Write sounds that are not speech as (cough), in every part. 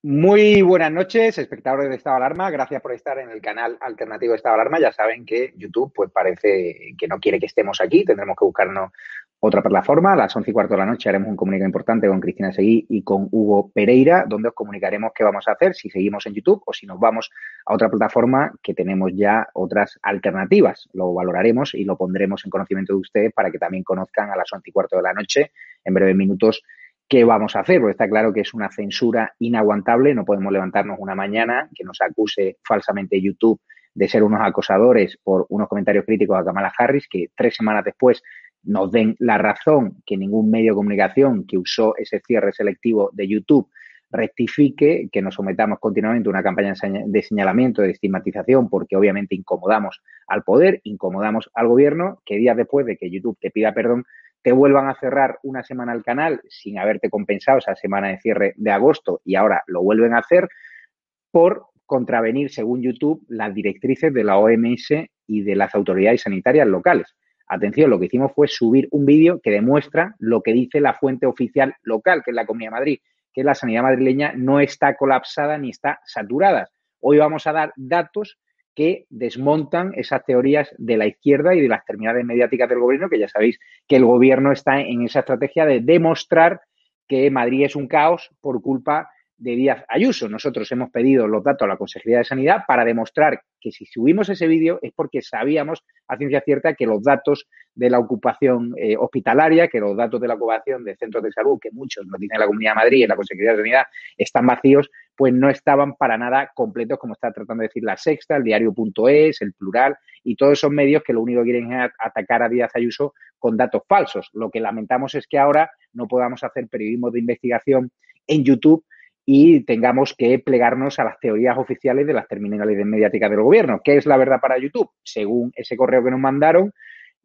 Muy buenas noches, espectadores de Estado de Alarma. Gracias por estar en el canal alternativo de Estado de Alarma. Ya saben que YouTube pues parece que no quiere que estemos aquí. Tendremos que buscarnos otra plataforma. A las once y cuarto de la noche haremos un comunicado importante con Cristina Seguí y con Hugo Pereira, donde os comunicaremos qué vamos a hacer, si seguimos en YouTube o si nos vamos a otra plataforma que tenemos ya otras alternativas. Lo valoraremos y lo pondremos en conocimiento de ustedes para que también conozcan a las once y cuarto de la noche, en breves minutos, ¿qué vamos a hacer? Porque está claro que es una censura inaguantable, no podemos levantarnos una mañana que nos acuse falsamente YouTube de ser unos acosadores por unos comentarios críticos a Kamala Harris, que tres semanas después nos den la razón que ningún medio de comunicación que usó ese cierre selectivo de YouTube rectifique, que nos sometamos continuamente a una campaña de señalamiento, de estigmatización, porque obviamente incomodamos al poder, incomodamos al gobierno, que días después de que YouTube te pida perdón, te vuelvan a cerrar una semana el canal sin haberte compensado esa semana de cierre de agosto y ahora lo vuelven a hacer por contravenir, según YouTube, las directrices de la OMS y de las autoridades sanitarias locales. Atención, lo que hicimos fue subir un vídeo que demuestra lo que dice la fuente oficial local, que es la Comunidad de Madrid, que la sanidad madrileña no está colapsada ni está saturada. Hoy vamos a dar datos que desmontan esas teorías de la izquierda y de las terminales mediáticas del gobierno, que ya sabéis que el gobierno está en esa estrategia de demostrar que Madrid es un caos por culpa de Díaz Ayuso. Nosotros hemos pedido los datos a la Consejería de Sanidad para demostrar que si subimos ese vídeo es porque sabíamos a ciencia cierta que los datos de la ocupación eh, hospitalaria, que los datos de la ocupación de centros de salud, que muchos nos tiene la Comunidad de Madrid y la Consejería de Sanidad, están vacíos, pues no estaban para nada completos, como está tratando de decir la Sexta, el diario.es, el Plural y todos esos medios que lo único que quieren es atacar a Díaz Ayuso con datos falsos. Lo que lamentamos es que ahora no podamos hacer periodismo de investigación en YouTube y tengamos que plegarnos a las teorías oficiales de las terminales mediáticas del gobierno. ¿Qué es la verdad para YouTube? Según ese correo que nos mandaron,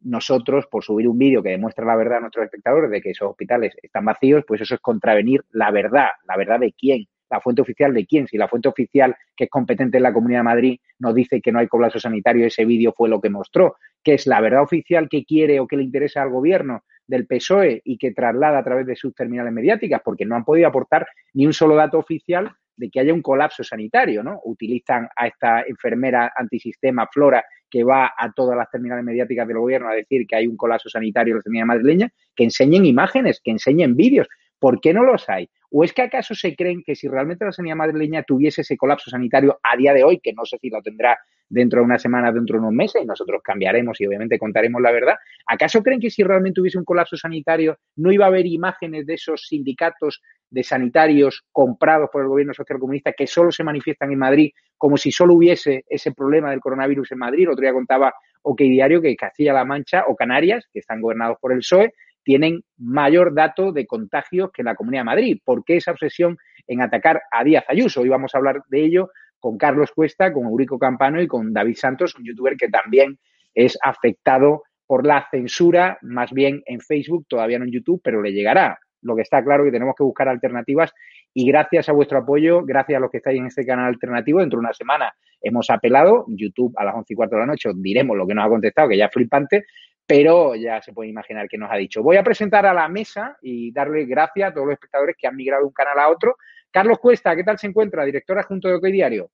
nosotros, por subir un vídeo que demuestra la verdad a nuestros espectadores de que esos hospitales están vacíos, pues eso es contravenir la verdad. ¿La verdad de quién? ¿La fuente oficial de quién? Si la fuente oficial que es competente en la Comunidad de Madrid nos dice que no hay colapso sanitario, ese vídeo fue lo que mostró. ¿Qué es la verdad oficial que quiere o que le interesa al gobierno? Del PSOE y que traslada a través de sus terminales mediáticas, porque no han podido aportar ni un solo dato oficial de que haya un colapso sanitario, ¿no? Utilizan a esta enfermera antisistema Flora que va a todas las terminales mediáticas del gobierno a decir que hay un colapso sanitario en la terminal madrileña, que enseñen imágenes, que enseñen vídeos. ¿Por qué no los hay? ¿O es que acaso se creen que si realmente la sanidad madrileña tuviese ese colapso sanitario a día de hoy, que no sé si lo tendrá dentro de una semana, dentro de unos meses, y nosotros cambiaremos y obviamente contaremos la verdad. ¿Acaso creen que si realmente hubiese un colapso sanitario no iba a haber imágenes de esos sindicatos de sanitarios comprados por el gobierno socialcomunista que solo se manifiestan en Madrid, como si solo hubiese ese problema del coronavirus en Madrid? El otro día contaba OK Diario que Castilla-La Mancha o Canarias, que están gobernados por el PSOE, tienen mayor dato de contagios que la Comunidad de Madrid. ¿Por qué esa obsesión en atacar a Díaz Ayuso? Hoy vamos a hablar de ello con Carlos Cuesta, con Eurico Campano y con David Santos, un youtuber que también es afectado por la censura, más bien en Facebook, todavía no en YouTube, pero le llegará. Lo que está claro es que tenemos que buscar alternativas y gracias a vuestro apoyo, gracias a los que estáis en este canal alternativo, dentro de una semana hemos apelado, YouTube a las once y cuarto de la noche diremos lo que nos ha contestado, que ya es flipante, pero ya se puede imaginar que nos ha dicho. Voy a presentar a la mesa y darle gracias a todos los espectadores que han migrado de un canal a otro. Carlos Cuesta, ¿qué tal se encuentra? Directora junto de OK Diario.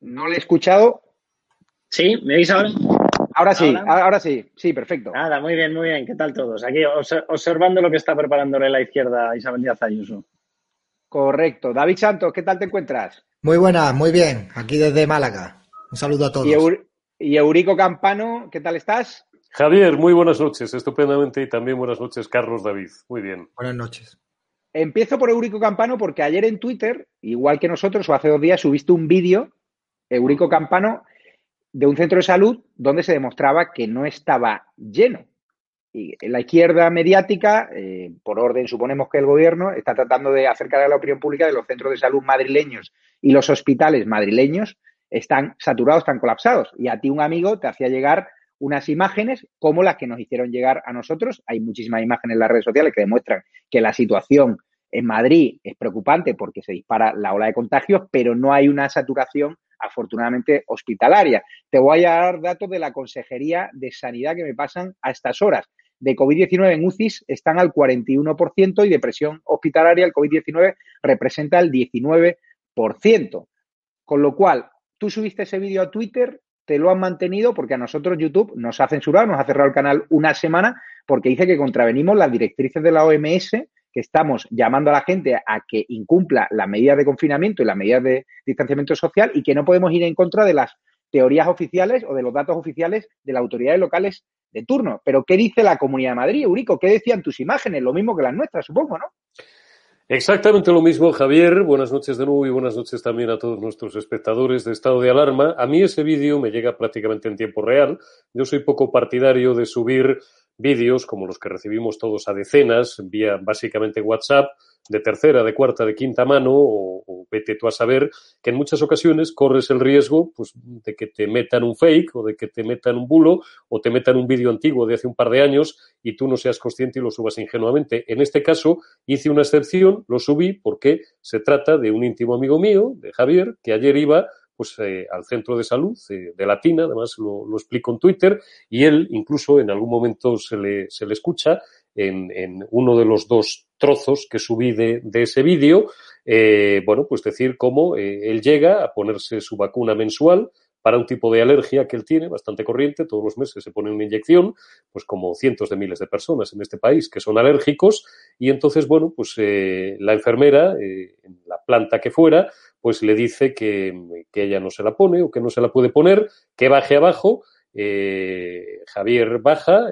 No le he escuchado. ¿Sí? ¿Me veis ahora? Ahora sí, ¿Ahora? sí, sí, perfecto. Nada, muy bien, muy bien. ¿Qué tal todos? Aquí observando lo que está preparándole la izquierda Isabel Díaz Ayuso. Correcto. David Santos, ¿qué tal te encuentras? Muy buena, muy bien. Aquí desde Málaga. Un saludo a todos. y Eurico Campano, ¿qué tal estás? Javier, muy buenas noches, estupendamente, y también buenas noches, Carlos David. Muy bien. Buenas noches. Empiezo por Eurico Campano porque ayer en Twitter, igual que nosotros, o hace dos días, subiste un vídeo, Eurico Campano, de un centro de salud donde se demostraba que no estaba lleno. Y la izquierda mediática, eh, por orden suponemos que el gobierno, está tratando de acercar a la opinión pública de los centros de salud madrileños y los hospitales madrileños están saturados, están colapsados. Y a ti un amigo te hacía llegar unas imágenes como las que nos hicieron llegar a nosotros. Hay muchísimas imágenes en las redes sociales que demuestran que la situación en Madrid es preocupante porque se dispara la ola de contagios, pero no hay una saturación afortunadamente hospitalaria. Te voy a dar datos de la Consejería de Sanidad que me pasan a estas horas. de COVID-19 en UCIs están al 41% y de presión hospitalaria el COVID-19 representa el 19%. Con lo cual, tú subiste ese vídeo a Twitter, te lo han mantenido porque a nosotros YouTube nos ha censurado, nos ha cerrado el canal una semana porque dice que contravenimos las directrices de la OMS que estamos llamando a la gente a que incumpla las medidas de confinamiento y las medidas de distanciamiento social y que no podemos ir en contra de las teorías oficiales o de los datos oficiales de las autoridades locales de turno. Pero ¿qué dice la Comunidad de Madrid, Eurico? ¿Qué decían tus imágenes? Lo mismo que las nuestras, supongo, ¿no? Exactamente lo mismo, Javier. Buenas noches de nuevo y buenas noches también a todos nuestros espectadores de estado de alarma. A mí ese vídeo me llega prácticamente en tiempo real. Yo soy poco partidario de subir vídeos como los que recibimos todos a decenas, vía básicamente WhatsApp, de tercera, de cuarta, de quinta mano, o, vete tú a saber que en muchas ocasiones corres el riesgo pues, de que te metan un fake o de que te metan un bulo o te metan un vídeo antiguo de hace un par de años y tú no seas consciente y lo subas ingenuamente. En este caso hice una excepción, lo subí porque se trata de un íntimo amigo mío, de Javier, que ayer iba pues eh, al centro de salud eh, de Latina, además lo, lo, explico en Twitter, y él incluso en algún momento se le, se le escucha en, en, uno de los dos trozos que subí de, ese vídeo, eh, bueno, pues decir cómo eh, él llega a ponerse su vacuna mensual para un tipo de alergia que él tiene, bastante corriente, todos los meses se pone una inyección, pues como cientos de miles de personas en este país que son alérgicos, y entonces, bueno, pues eh, la enfermera, en la planta que fuera, pues le dice que, ella no se la pone o que no se la puede poner, que baje abajo. Javier baja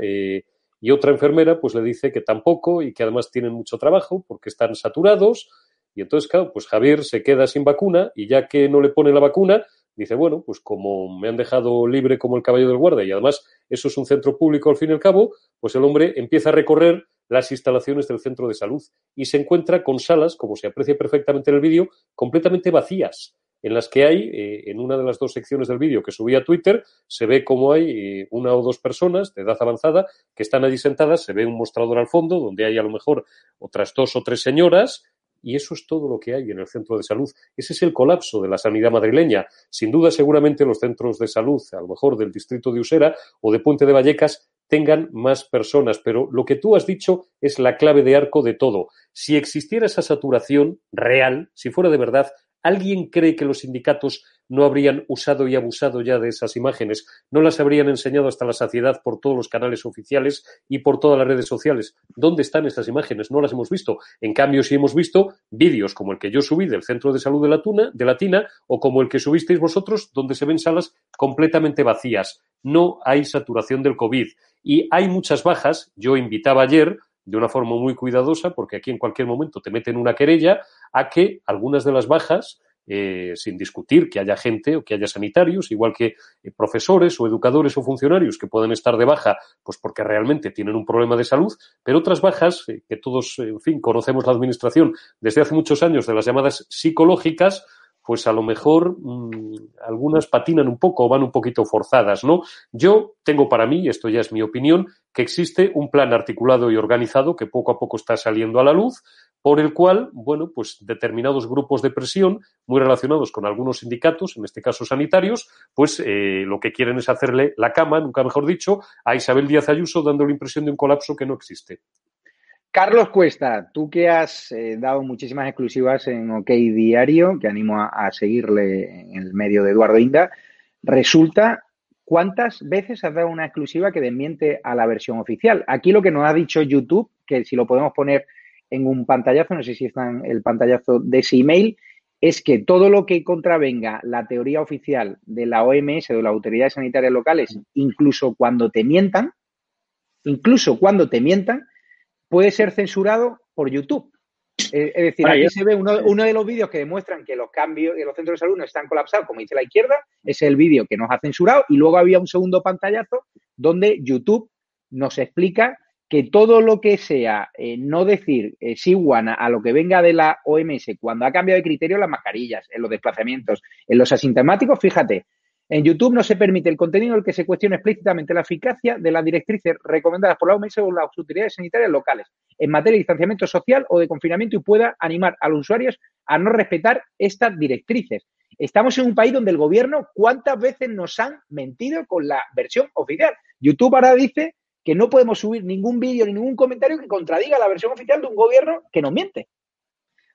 y otra enfermera pues le dice que tampoco y que además tienen mucho trabajo porque están saturados. Y entonces, claro, pues Javier se queda sin vacuna y ya que no le pone la vacuna, dice, bueno, pues como me han dejado libre como el caballo del guardia y además eso es un centro público al fin y al cabo, pues el hombre empieza a recorrer las instalaciones del centro de salud y se encuentra con salas, como se aprecia perfectamente en el vídeo, completamente vacías, en las que hay, eh, en una de las dos secciones del vídeo que subí a Twitter, se ve como hay eh, una o dos personas de edad avanzada que están allí sentadas, se ve un mostrador al fondo donde hay a lo mejor otras dos o tres señoras y eso es todo lo que hay en el centro de salud. Ese es el colapso de la sanidad madrileña. Sin duda, seguramente los centros de salud, a lo mejor del distrito de Usera o de Puente de Vallecas, tengan más personas, pero lo que tú has dicho es la clave de arco de todo. Si existiera esa saturación real, si fuera de verdad, ¿alguien cree que los sindicatos no habrían usado y abusado ya de esas imágenes? ¿No las habrían enseñado hasta la saciedad por todos los canales oficiales y por todas las redes sociales? ¿Dónde están esas imágenes? No las hemos visto. En cambio, sí hemos visto vídeos como el que yo subí del Centro de Salud de la, Tuna, de la Tina o como el que subisteis vosotros, donde se ven salas completamente vacías. No hay saturación del COVID. Y hay muchas bajas. Yo invitaba ayer de una forma muy cuidadosa, porque aquí en cualquier momento te meten una querella, a que algunas de las bajas, eh, sin discutir que haya gente o que haya sanitarios, igual que eh, profesores o educadores o funcionarios que puedan estar de baja, pues porque realmente tienen un problema de salud, pero otras bajas, eh, que todos, en fin, conocemos la administración desde hace muchos años de las llamadas psicológicas, pues a lo mejor mmm, algunas patinan un poco o van un poquito forzadas, ¿no? Yo tengo para mí, esto ya es mi opinión, que existe un plan articulado y organizado que poco a poco está saliendo a la luz, por el cual, bueno, pues determinados grupos de presión, muy relacionados con algunos sindicatos, en este caso sanitarios, pues eh, lo que quieren es hacerle la cama, nunca mejor dicho, a Isabel Díaz Ayuso, dando la impresión de un colapso que no existe. Carlos Cuesta, tú que has eh, dado muchísimas exclusivas en OK Diario, que animo a, a, seguirle en el medio de Eduardo Inda, resulta cuántas veces has dado una exclusiva que desmiente a la versión oficial. Aquí lo que nos ha dicho YouTube, que si lo podemos poner en un pantallazo, no sé si está en el pantallazo de ese email, es que todo lo que contravenga la teoría oficial de la OMS o de las autoridades sanitarias locales, incluso cuando te mientan, incluso cuando te mientan, puede ser censurado por YouTube. Es decir, aquí se ve uno, uno de los vídeos que demuestran que los cambios de los centros de salud no están colapsados, como dice la izquierda, es el vídeo que nos ha censurado y luego había un segundo pantallazo donde YouTube nos explica que todo lo que sea eh, no decir eh, Siwana a lo que venga de la OMS cuando ha cambiado de criterio las mascarillas, en los desplazamientos, en los asintomáticos, fíjate, en YouTube no se permite el contenido en el que se cuestione explícitamente la eficacia de las directrices recomendadas por la OMS o las autoridades sanitarias locales en materia de distanciamiento social o de confinamiento y pueda animar a los usuarios a no respetar estas directrices. Estamos en un país donde el gobierno, ¿cuántas veces nos han mentido con la versión oficial? YouTube ahora dice que no podemos subir ningún vídeo ni ningún comentario que contradiga la versión oficial de un gobierno que nos miente.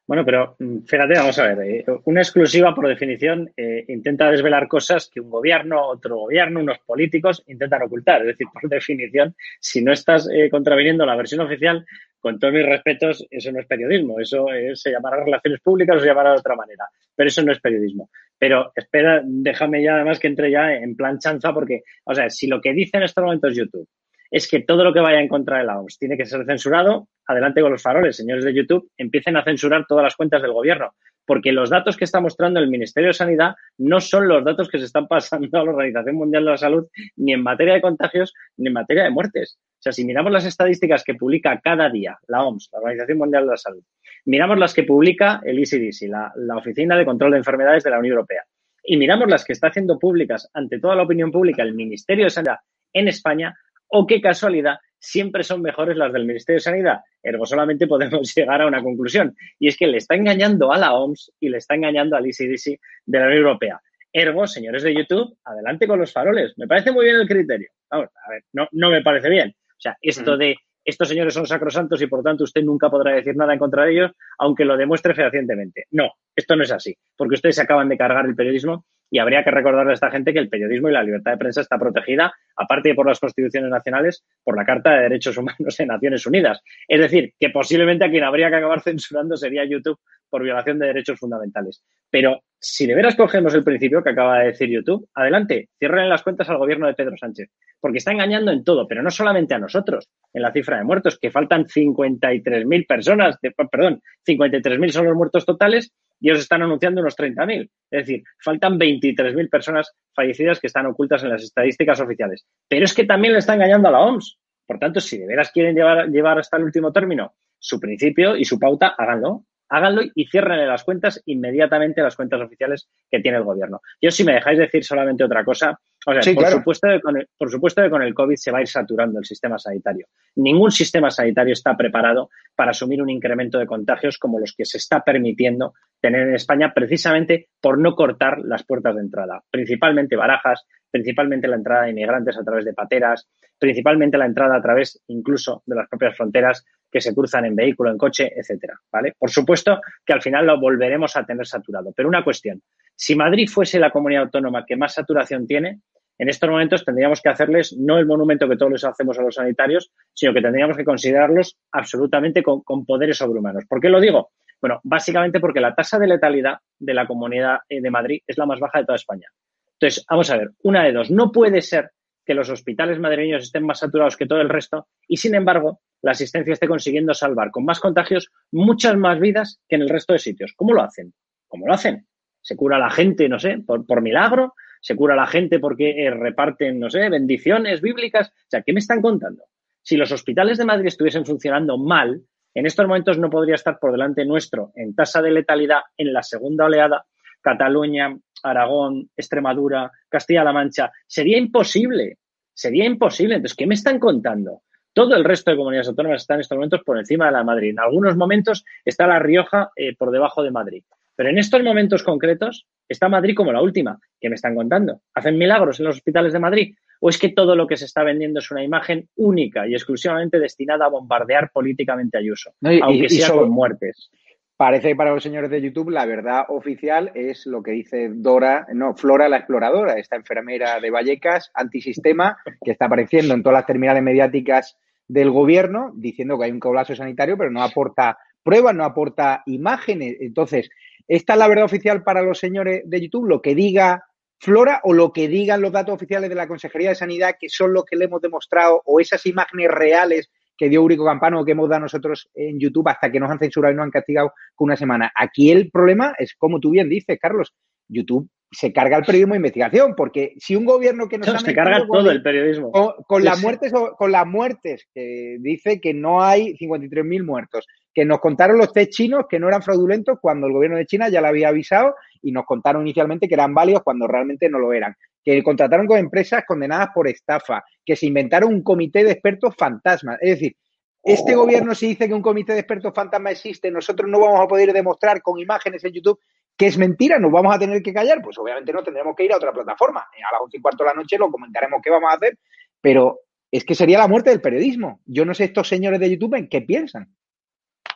Bueno, pero mm, fíjate, vamos a ver, eh, una exclusiva por definición eh, intenta desvelar cosas que un gobierno, otro gobierno, unos políticos intentan ocultar. Es decir, por (laughs) definición, si no estás eh, contraviniendo la versión oficial, con todos mis respetos, eso no es periodismo, eso se llamará relaciones públicas o se llamará de otra manera, pero eso no es periodismo. Pero espera, déjame ya además que entre ya en plan chanza porque, o sea, si lo que dice en estos momentos YouTube es que todo lo que vaya en contra de la OMS tiene que ser censurado, adelante con los faroles, señores de YouTube, empiecen a censurar todas las cuentas del gobierno, porque los datos que está mostrando el Ministerio de Sanidad no son los datos que se están (laughs) pasando a la Organización Mundial de la Salud ni en materia de contagios ni en materia de muertes. O sea, si miramos las estadísticas que publica cada día la OMS, la Organización Mundial de la Salud, miramos las que publica el ECDC, la, la Oficina de Control de Enfermedades de la Unión Europea, y miramos las que está haciendo públicas ante toda la opinión pública el Ministerio de Sanidad en España, o qué casualidad, siempre son mejores las del Ministerio de Sanidad. Ergo, solamente podemos (laughs) llegar a una conclusión, y es que le está engañando a la OMS y le está engañando al ECDC de la Unión Europea. Ergo, señores de YouTube, adelante con los faroles. Me parece muy bien el criterio. Vamos, a ver, no, no me parece bien. O sea, esto de estos señores son sacrosantos y por tanto usted nunca podrá decir nada en contra de ellos, aunque lo demuestre fehacientemente. No, esto no es así, porque ustedes se acaban de cargar el periodismo y habría que recordarle a esta gente que el periodismo y la libertad de prensa está protegida, aparte de por las constituciones nacionales, por la Carta de Derechos Humanos de Naciones Unidas. Es decir, que posiblemente a quien habría que acabar censurando sería YouTube por violación de derechos fundamentales. Pero si de veras cogemos el principio que acaba de decir YouTube, adelante, cierren las cuentas al gobierno de Pedro Sánchez, porque está engañando en todo, pero no solamente a nosotros, en la cifra de muertos, que faltan 53.000 personas, de, perdón, 53.000 son los muertos totales y ellos están anunciando unos 30.000. Es decir, faltan 23.000 personas fallecidas que están ocultas en las estadísticas oficiales. Pero es que también le está engañando a la OMS. Por tanto, si de veras quieren llevar, llevar hasta el último término su principio y su pauta, háganlo háganlo y cierren las cuentas inmediatamente las cuentas oficiales que tiene el gobierno. Yo, si me dejáis decir solamente otra cosa, o sea, por, supuesto que con el, por supuesto que con el COVID se va a ir saturando el sistema sanitario. Ningún sistema sanitario está preparado para asumir un incremento de contagios como los que se está permitiendo tener en España precisamente por no cortar las puertas de entrada, principalmente barajas, principalmente la entrada de inmigrantes a través de pateras, principalmente la entrada a través incluso de las propias fronteras que se cruzan en vehículo, en coche, etcétera, ¿vale? Por supuesto que al final lo volveremos a tener saturado, pero una cuestión, si Madrid fuese la comunidad autónoma que más saturación tiene, en estos momentos tendríamos que hacerles no el monumento que todos les hacemos a los sanitarios, sino que tendríamos que considerarlos absolutamente con, con poderes sobrehumanos. ¿Por qué lo digo? Bueno, básicamente porque la tasa de letalidad de la comunidad eh, de Madrid es la más baja de toda España. Entonces, vamos a ver, una de dos, no puede ser que los hospitales madrileños estén más saturados que todo el resto y, sin embargo, la asistencia esté consiguiendo salvar con más contagios muchas más vidas que en el resto de sitios. ¿Cómo lo hacen? ¿Cómo lo hacen? ¿Se cura la gente, no sé, por, milagro? ¿Se cura la gente porque eh, reparten, no sé, bendiciones bíblicas? O sea, ¿qué me están contando? Si los hospitales de Madrid estuviesen funcionando mal, en estos momentos no podría estar por delante nuestro en tasa de letalidad en la segunda oleada Cataluña, Aragón, Extremadura, Castilla-La Mancha. Sería imposible, sería imposible. Entonces, ¿qué me están contando? Todo el resto de comunidades autónomas están en estos momentos por encima de la Madrid. En algunos momentos está La Rioja eh, por debajo de Madrid. Pero en estos momentos concretos está Madrid como la última. ¿Qué me están contando? ¿Hacen milagros en los hospitales de Madrid? ¿O es que todo lo que se está vendiendo es una imagen única y exclusivamente destinada a bombardear políticamente a Ayuso, aunque sea con muertes? Parece que para los señores de YouTube la verdad oficial es lo que dice Dora, no, Flora la exploradora, esta enfermera de Vallecas, antisistema, que está apareciendo en todas las terminales mediáticas del gobierno, diciendo que hay un colapso sanitario, pero no aporta pruebas, no aporta imágenes. Entonces, ¿esta es la verdad oficial para los señores de YouTube? Lo que diga Flora o lo que digan los datos oficiales de la Consejería de Sanidad, que son los que le hemos demostrado, o esas imágenes reales que dio Urico Campano, que hemos dado nosotros en YouTube hasta que nos han censurado y nos han castigado con una semana. Aquí el problema es, como tú bien dices, Carlos, YouTube se carga el periodismo de investigación, porque si un gobierno que nos no, se carga todo el periodismo. con, las muertes con las muertes que dice que no hay 53.000 muertos, que nos contaron los test chinos que no eran fraudulentos cuando el gobierno de China ya lo había avisado y nos contaron inicialmente que eran válidos cuando realmente no lo eran, que contrataron con empresas condenadas por estafa, que se inventaron un comité de expertos fantasmas. Es decir, este oh. gobierno si dice que un comité de expertos fantasma existe, nosotros no vamos a poder demostrar con imágenes en YouTube que es mentira, nos vamos a tener que callar, pues obviamente no tendremos que ir a otra plataforma. A las once y cuarto de la noche lo comentaremos qué vamos a hacer, pero es que sería la muerte del periodismo. Yo no sé estos señores de YouTube en qué piensan.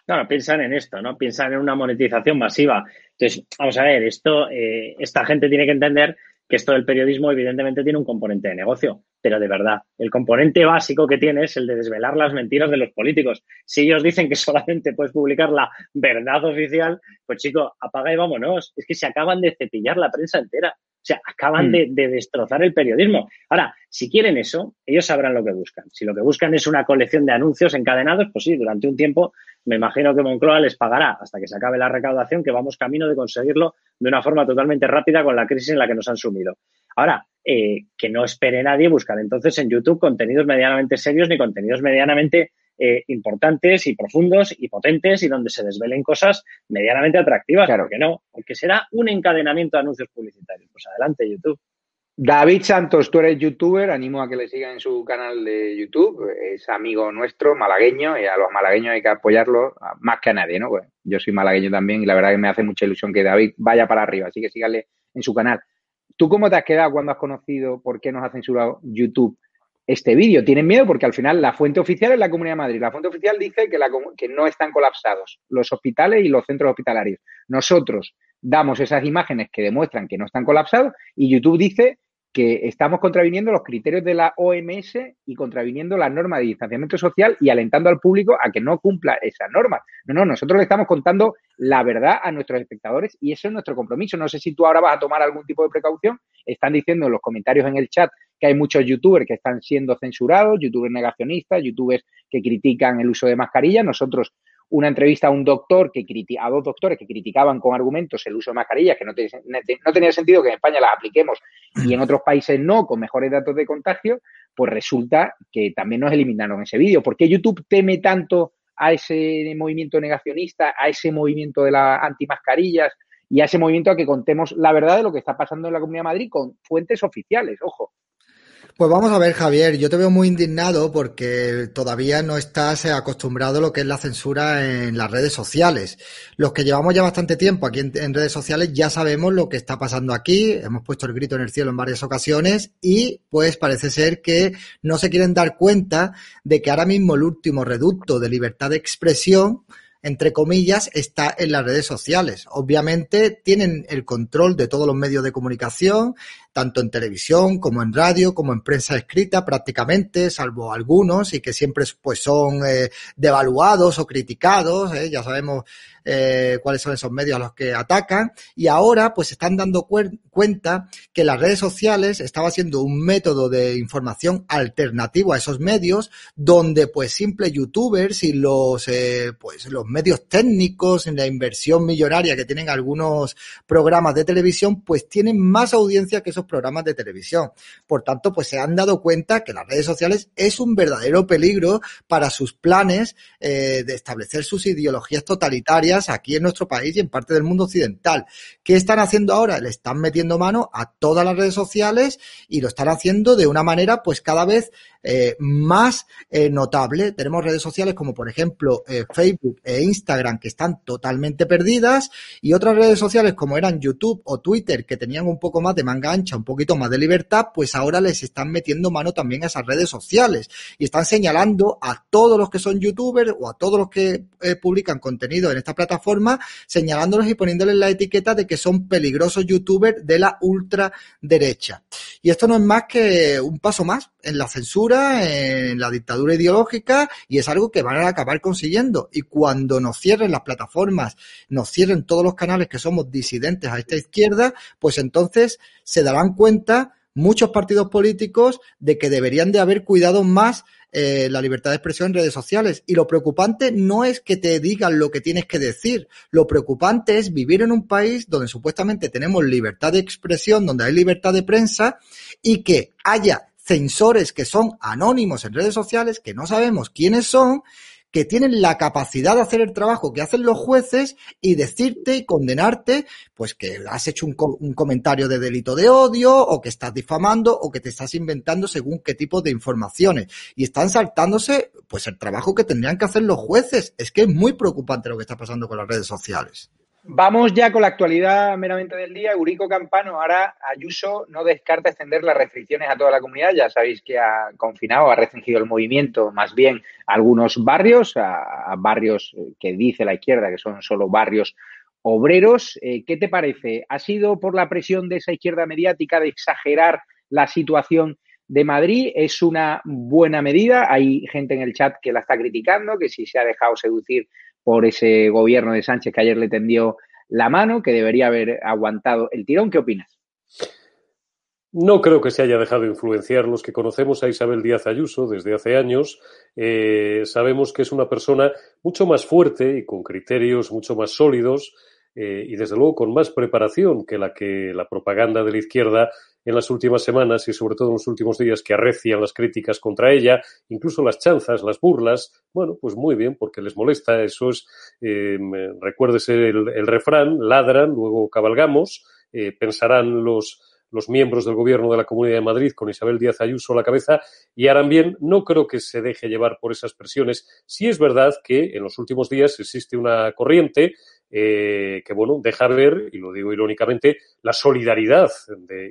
Claro, piensan en esto, ¿no? Piensan en una monetización masiva. Entonces, vamos a ver, esto, eh, esta gente tiene que entender que esto del periodismo evidentemente tiene un componente de negocio, pero de verdad, el componente básico que tiene es el de desvelar las mentiras de los políticos. Si ellos dicen que (laughs) solamente puedes publicar la verdad oficial, pues chico, apaga y vámonos. Es que se acaban de cepillar la prensa entera. O sea, acaban mm. de, destrozar el periodismo. Ahora, si quieren eso, ellos sabrán lo que buscan. Si lo que buscan es una colección de anuncios encadenados, pues sí, durante un tiempo me imagino que Moncloa les pagará hasta que se acabe la recaudación, que vamos camino de conseguirlo de una forma totalmente rápida con la crisis en la que nos han sumido. Ahora, eh, que no espere nadie buscar entonces en YouTube contenidos medianamente serios ni contenidos medianamente eh, importantes y profundos y potentes y donde se desvelen cosas medianamente atractivas. Claro que no, porque será un encadenamiento de anuncios publicitarios. Pues adelante, YouTube. David Santos, tú eres youtuber, animo a que le sigan en su canal de YouTube, es amigo nuestro, malagueño, y a los malagueños hay que apoyarlo más que a nadie, ¿no? Pues yo soy malagueño también y la verdad que me hace mucha ilusión que David vaya para arriba, así que síganle en su canal. ¿Tú cómo te has quedado cuando has conocido por qué nos ha censurado YouTube este vídeo. Tienen miedo porque al final la fuente oficial es la Comunidad de Madrid. La fuente oficial dice que, que no están colapsados los hospitales y los centros hospitalarios. Nosotros damos esas imágenes que demuestran que no están colapsados y YouTube dice que estamos contraviniendo los criterios de la OMS y contraviniendo las normas de distanciamiento social y alentando al público a que no cumpla esas normas. No, no, nosotros le estamos contando la verdad a nuestros espectadores y eso es nuestro compromiso. No sé si tú ahora vas a tomar algún tipo de precaución. Están diciendo en los comentarios en el chat que hay muchos youtubers que están siendo censurados, youtubers negacionistas, youtubers que critican el uso de mascarillas. Nosotros una entrevista a un doctor que a dos doctores que criticaban con argumentos el uso de mascarillas, que no, no tenía sentido que en España las apliquemos y en otros países no, con mejores datos de contagio, pues resulta que también nos eliminaron ese vídeo. ¿Por qué YouTube teme tanto a ese movimiento negacionista, a ese movimiento de las antimascarillas y a ese movimiento a que contemos la verdad de lo que está pasando en la Comunidad de Madrid con fuentes oficiales, ojo? Pues vamos a ver, Javier, yo te veo muy indignado porque todavía no estás acostumbrado a lo que es la censura en las redes sociales. Los que llevamos ya bastante tiempo aquí en, redes sociales ya sabemos lo que está pasando aquí, hemos puesto el grito en el cielo en varias ocasiones y pues parece ser que no se quieren dar cuenta de que ahora mismo el último reducto de libertad de expresión entre comillas, está en las redes sociales. Obviamente tienen el control de todos los medios de comunicación, tanto en televisión como en radio, como en prensa escrita prácticamente, salvo algunos y que siempre pues son eh, devaluados o criticados, ¿eh? ya sabemos eh, cuáles son esos medios a los que atacan y ahora pues están dando cuenta que las redes sociales estaba siendo un método de información alternativo a esos medios donde pues simples youtubers y los pues los medios técnicos en la inversión millonaria que tienen algunos programas de televisión pues tienen más audiencia que esos programas de televisión. Por tanto, pues se han dado cuenta que las redes sociales es un verdadero peligro para sus planes eh, de establecer sus ideologías totalitarias aquí en nuestro país y en parte del mundo occidental. ¿Qué están haciendo ahora? Le están metiendo mano a todas las redes sociales y lo están haciendo de una manera pues cada vez eh, más eh, notable. Tenemos redes sociales como por ejemplo Facebook e Instagram que están totalmente perdidas y otras redes sociales como eran YouTube o Twitter que tenían un poco más de manga ancha un poquito más de libertad, pues ahora les están metiendo mano también a esas redes sociales y están señalando a todos los que son youtubers o a todos los que eh, publican contenido en esta plataforma, señalándolos y poniéndoles la etiqueta de que son peligrosos youtubers de la ultraderecha. Y esto no es más que un paso más en la censura, en la dictadura ideológica y es algo que van a acabar consiguiendo. Y cuando nos cierren las plataformas, nos cierren todos los canales que somos disidentes a esta izquierda, pues entonces se darán cuenta muchos partidos políticos de que deberían de haber cuidado más eh, la libertad de expresión en redes sociales. Y lo preocupante no es que te digan lo que tienes que decir, lo preocupante es vivir en un país donde supuestamente tenemos libertad de expresión, donde hay libertad de prensa y que haya censores que son anónimos en redes sociales, que no sabemos quiénes son, que tienen la capacidad de hacer el trabajo que hacen los jueces y decirte y condenarte, pues que has hecho un, un, comentario de delito de odio o que estás difamando o que te estás inventando según qué tipo de informaciones. Y están saltándose, pues el trabajo que tendrían que hacer los jueces. Es que es muy preocupante lo que está pasando con las redes sociales. Vamos ya con la actualidad meramente del día. Eurico Campano, ahora Ayuso no descarta extender las restricciones a toda la comunidad. Ya sabéis que ha confinado, ha restringido el movimiento, más bien a algunos barrios, a, barrios que dice la izquierda que son solo barrios obreros. Eh, ¿Qué te parece? ¿Ha sido por la presión de esa izquierda mediática de exagerar la situación de Madrid? ¿Es una buena medida? Hay gente en el chat que la está criticando, que si se ha dejado seducir por ese gobierno de Sánchez que ayer le tendió la mano, que debería haber aguantado el tirón. ¿Qué opinas? No creo que se haya dejado influenciar. Los que conocemos a Isabel Díaz Ayuso desde hace años eh, sabemos que es una persona mucho más fuerte y con criterios mucho más sólidos eh, y desde luego con más preparación que la que la propaganda de la izquierda en las últimas semanas y sobre todo en los últimos días que arrecian las críticas contra ella, incluso las chanzas, las burlas, bueno, pues muy bien, porque les molesta, eso es, eh, recuérdese el, refrán, ladran, luego cabalgamos, eh, pensarán los, los miembros del gobierno de la Comunidad de Madrid con Isabel Díaz Ayuso a la cabeza y harán bien. No creo que se deje llevar por esas presiones. Sí es verdad que en los últimos días existe una corriente eh, que bueno, deja ver, y lo digo irónicamente, la solidaridad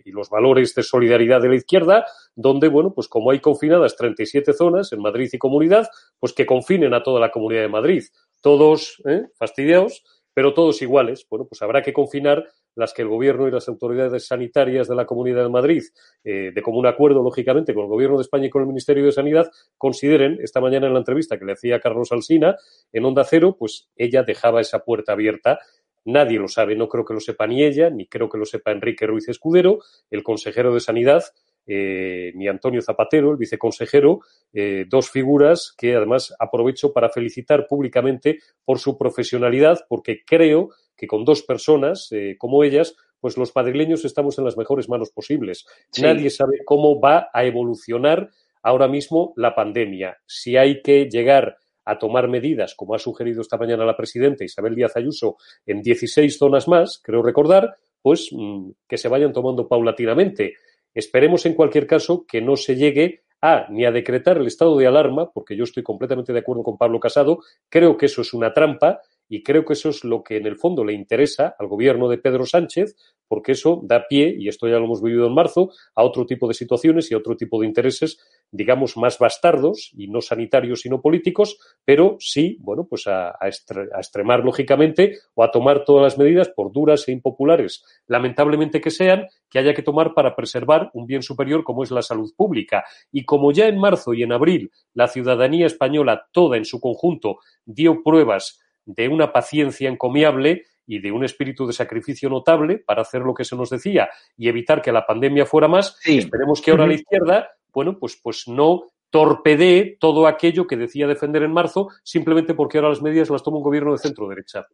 y los valores de solidaridad de la izquierda, donde, bueno, pues como hay confinadas 37 zonas en Madrid y comunidad, pues que confinen a toda la comunidad de Madrid. Todos ¿eh? fastidiados, pero todos iguales. Bueno, pues habrá que confinar las que el Gobierno y las autoridades sanitarias de la Comunidad de Madrid, eh, de común acuerdo, lógicamente, con el Gobierno de España y con el Ministerio de Sanidad, consideren, esta mañana en la entrevista que le hacía Carlos Alsina en Onda Cero, pues ella dejaba esa puerta abierta. Nadie lo sabe, no creo que lo sepa ni ella, ni creo que lo sepa Enrique Ruiz Escudero, el consejero de Sanidad, eh, ni Antonio Zapatero, el viceconsejero, eh, dos figuras que además aprovecho para felicitar públicamente por su profesionalidad, porque creo que con dos personas eh, como ellas, pues los madrileños estamos en las mejores manos posibles. Nadie sabe cómo va a evolucionar ahora mismo la pandemia. Si hay que llegar a tomar medidas, como ha sugerido esta mañana la presidenta Isabel Díaz Ayuso, en 16 zonas más, creo recordar, pues mm, que se vayan tomando paulatinamente. Esperemos en cualquier caso que no se llegue a ni a decretar el estado de alarma, porque yo estoy completamente de acuerdo con Pablo Casado, creo que eso es una trampa, y creo que eso es lo que en el fondo le interesa al gobierno de Pedro Sánchez, porque eso da pie, y esto ya lo hemos vivido en marzo, a otro tipo de situaciones y a otro tipo de intereses, digamos, más bastardos y no sanitarios sino políticos, pero sí, bueno, pues a, a, extremar lógicamente o a tomar todas las medidas, por duras e impopulares, lamentablemente que sean, que haya que tomar para preservar un bien superior como es la salud pública. Y como ya en marzo y en abril la ciudadanía española toda en su conjunto dio pruebas de una paciencia encomiable y de un espíritu de sacrificio notable para hacer lo que se nos decía y evitar que la pandemia fuera más, esperemos que ahora la izquierda, bueno, pues, pues no torpedee todo aquello que decía defender en marzo, simplemente porque ahora las medidas las toma un gobierno de centro derecha.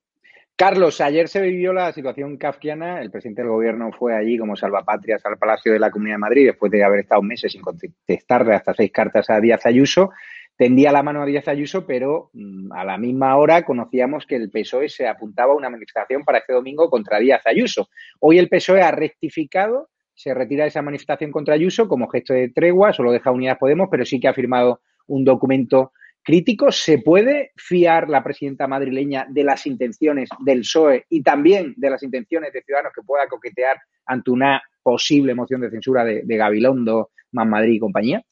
Carlos, ayer se vivió la situación kafkiana. El presidente del gobierno fue allí como salvapatrias al Palacio de la Comunidad de Madrid después de haber estado meses sin contestarle hasta seis cartas a Díaz Ayuso tendía la mano a Díaz Ayuso, pero mm, a la misma hora conocíamos que el PSOE se apuntaba a una manifestación para este domingo contra Díaz Ayuso. Hoy el PSOE ha rectificado, se retira de esa manifestación contra Ayuso como gesto de tregua, solo deja Unidas Podemos, pero sí que ha firmado un documento crítico. ¿Se puede fiar la presidenta madrileña de las intenciones del PSOE y también de las intenciones de Ciudadanos que pueda coquetear ante una posible moción de censura de, de Gabilondo, Más Madrid y compañía?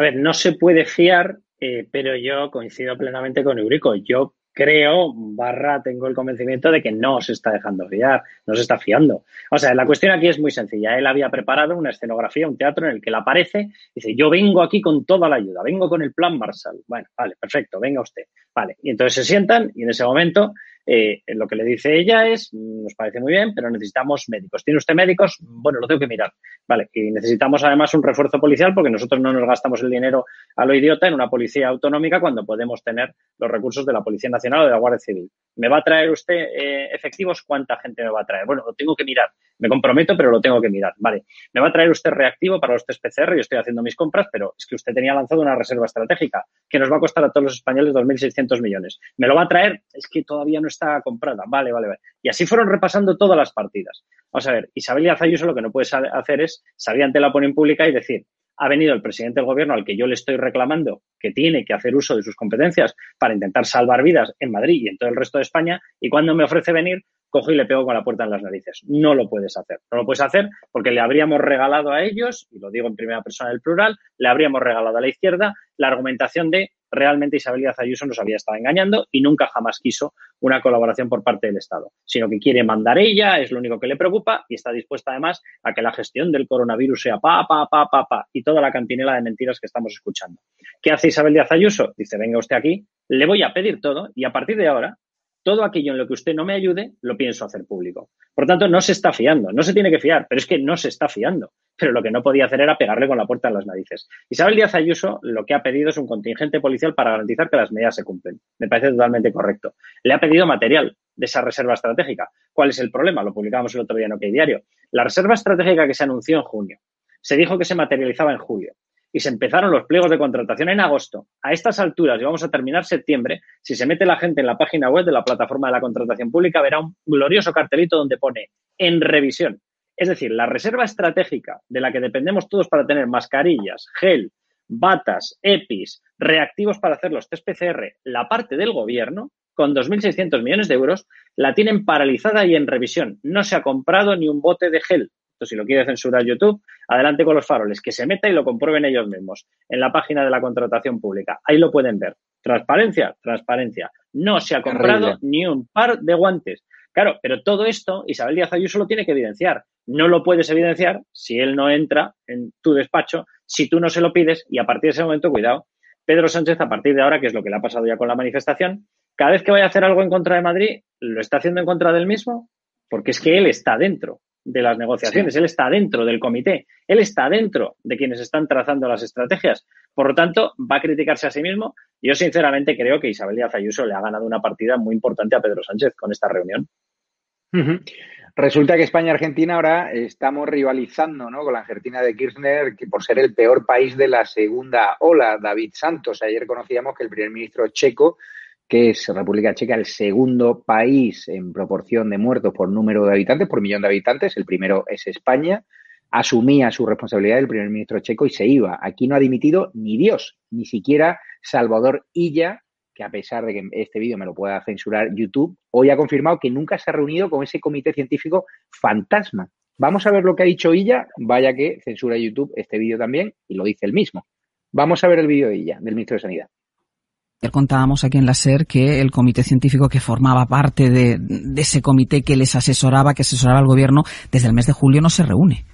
A ver, no se puede fiar, eh, pero yo coincido plenamente con Eurico. Yo creo, barra, tengo el convencimiento de que no se está dejando fiar, no se está fiando. O sea, la cuestión aquí es muy sencilla. Él había preparado una escenografía, un teatro en el que él aparece, dice, yo vengo aquí con toda la ayuda, vengo con el plan Marshall. Bueno, vale, perfecto, venga usted. Vale, y entonces se sientan y en ese momento eh, lo que le dice ella es, mm, nos parece muy bien, pero necesitamos médicos. ¿Tiene usted médicos? Bueno, lo tengo que mirar. Vale, y necesitamos además un refuerzo policial porque nosotros no nos gastamos el dinero a lo idiota en una policía autonómica cuando podemos tener los recursos de la Policía Nacional o de la Guardia Civil. ¿Me va a traer usted eh, efectivos? ¿Cuánta gente me va a traer? Bueno, lo tengo que mirar. Me comprometo, pero lo tengo que mirar. Vale. ¿Me va a traer usted reactivo para los test PCR? Yo estoy haciendo mis compras, pero es que usted tenía lanzado una reserva estratégica que nos va a costar a todos los españoles 2.600 millones. ¿Me lo va a traer? Es que todavía no está comprada. Vale, vale, vale. Y así fueron repasando todas las partidas. Vamos a ver, Isabel y Ayuso lo que no puede hacer es salir ante la opinión pública y decir, ha venido el presidente del gobierno al que yo le estoy reclamando que tiene que hacer uso de sus competencias para intentar salvar vidas en Madrid y en todo el resto de España, y cuando me ofrece venir, cojo y le pego con la puerta en las narices. No lo puedes hacer. No lo puedes hacer porque le habríamos regalado a ellos, y lo digo en primera persona del plural, le habríamos regalado a la izquierda la argumentación de realmente Isabel Díaz Ayuso nos había estado engañando y nunca jamás quiso una colaboración por parte del Estado, sino que quiere mandar ella, es lo único que le preocupa y está dispuesta además a que la gestión del coronavirus sea pa, pa, pa, pa, pa y toda la cantinela de mentiras que estamos escuchando. ¿Qué hace Isabel Díaz Ayuso? Dice, venga usted aquí, le voy a pedir todo y a partir de ahora todo aquello en lo que usted no me ayude, lo pienso hacer público. Por tanto, no se está fiando, no se tiene que fiar, pero es que no se está fiando. Pero lo que no podía hacer era pegarle con la puerta en las narices. Isabel Díaz Ayuso lo que ha pedido es un contingente policial para garantizar que las medidas se cumplen. Me parece totalmente correcto. Le ha pedido material de esa reserva estratégica. ¿Cuál es el problema? Lo publicamos el otro día en OK Diario. La reserva estratégica que se anunció en junio se dijo que se materializaba en julio y se empezaron los pliegos de contratación en agosto. A estas alturas, y vamos a terminar septiembre, si se mete la gente en la página web de la plataforma de la contratación pública, verá un glorioso cartelito donde pone en revisión. Es decir, la reserva estratégica de la que dependemos todos para tener mascarillas, gel, batas, EPIs, reactivos para hacer los test PCR, la parte del gobierno, con 2.600 millones de euros, la tienen paralizada y en revisión. No se ha comprado ni un bote de gel si lo quiere censurar YouTube, adelante con los faroles, que se meta y lo comprueben ellos mismos en la página de la contratación pública. Ahí lo pueden ver. Transparencia, transparencia. No se ha comprado ni un par de guantes. Claro, pero todo esto Isabel Díaz Ayuso lo tiene que evidenciar. No lo puedes evidenciar si él no entra en tu despacho, si tú no se lo pides y a partir de ese momento, cuidado, Pedro Sánchez, a partir de ahora, que es lo que le ha pasado ya con la manifestación, cada vez que vaya a hacer algo en contra de Madrid, ¿lo está haciendo en contra del mismo? Porque es que él está dentro de las negociaciones, él está dentro del comité, él está dentro de quienes están trazando las estrategias. Por lo tanto, va a criticarse a sí mismo. Yo sinceramente creo que Isabel Díaz Ayuso le ha ganado una partida muy importante a Pedro Sánchez con esta reunión. Resulta que España y Argentina ahora estamos rivalizando ¿no? con la Argentina de Kirchner que por ser el peor país de la segunda ola. David Santos, ayer conocíamos que el primer ministro checo que es República Checa el segundo país en proporción de muertos por número de habitantes, por millón de habitantes. El primero es España. Asumía su responsabilidad el primer ministro checo y se iba. Aquí no ha dimitido ni Dios, ni siquiera Salvador Illa, que a pesar de que este vídeo me lo pueda censurar YouTube, hoy ha confirmado que nunca se ha reunido con ese comité científico fantasma. Vamos a ver lo que ha dicho Illa, vaya que censura YouTube este vídeo también, y lo dice él mismo. Vamos a ver el vídeo de Illa, del ministro de Sanidad. Contábamos aquí en la SER que el comité científico que formaba parte de, de, ese comité que les asesoraba, que asesoraba al gobierno, desde el mes de julio no se reúne.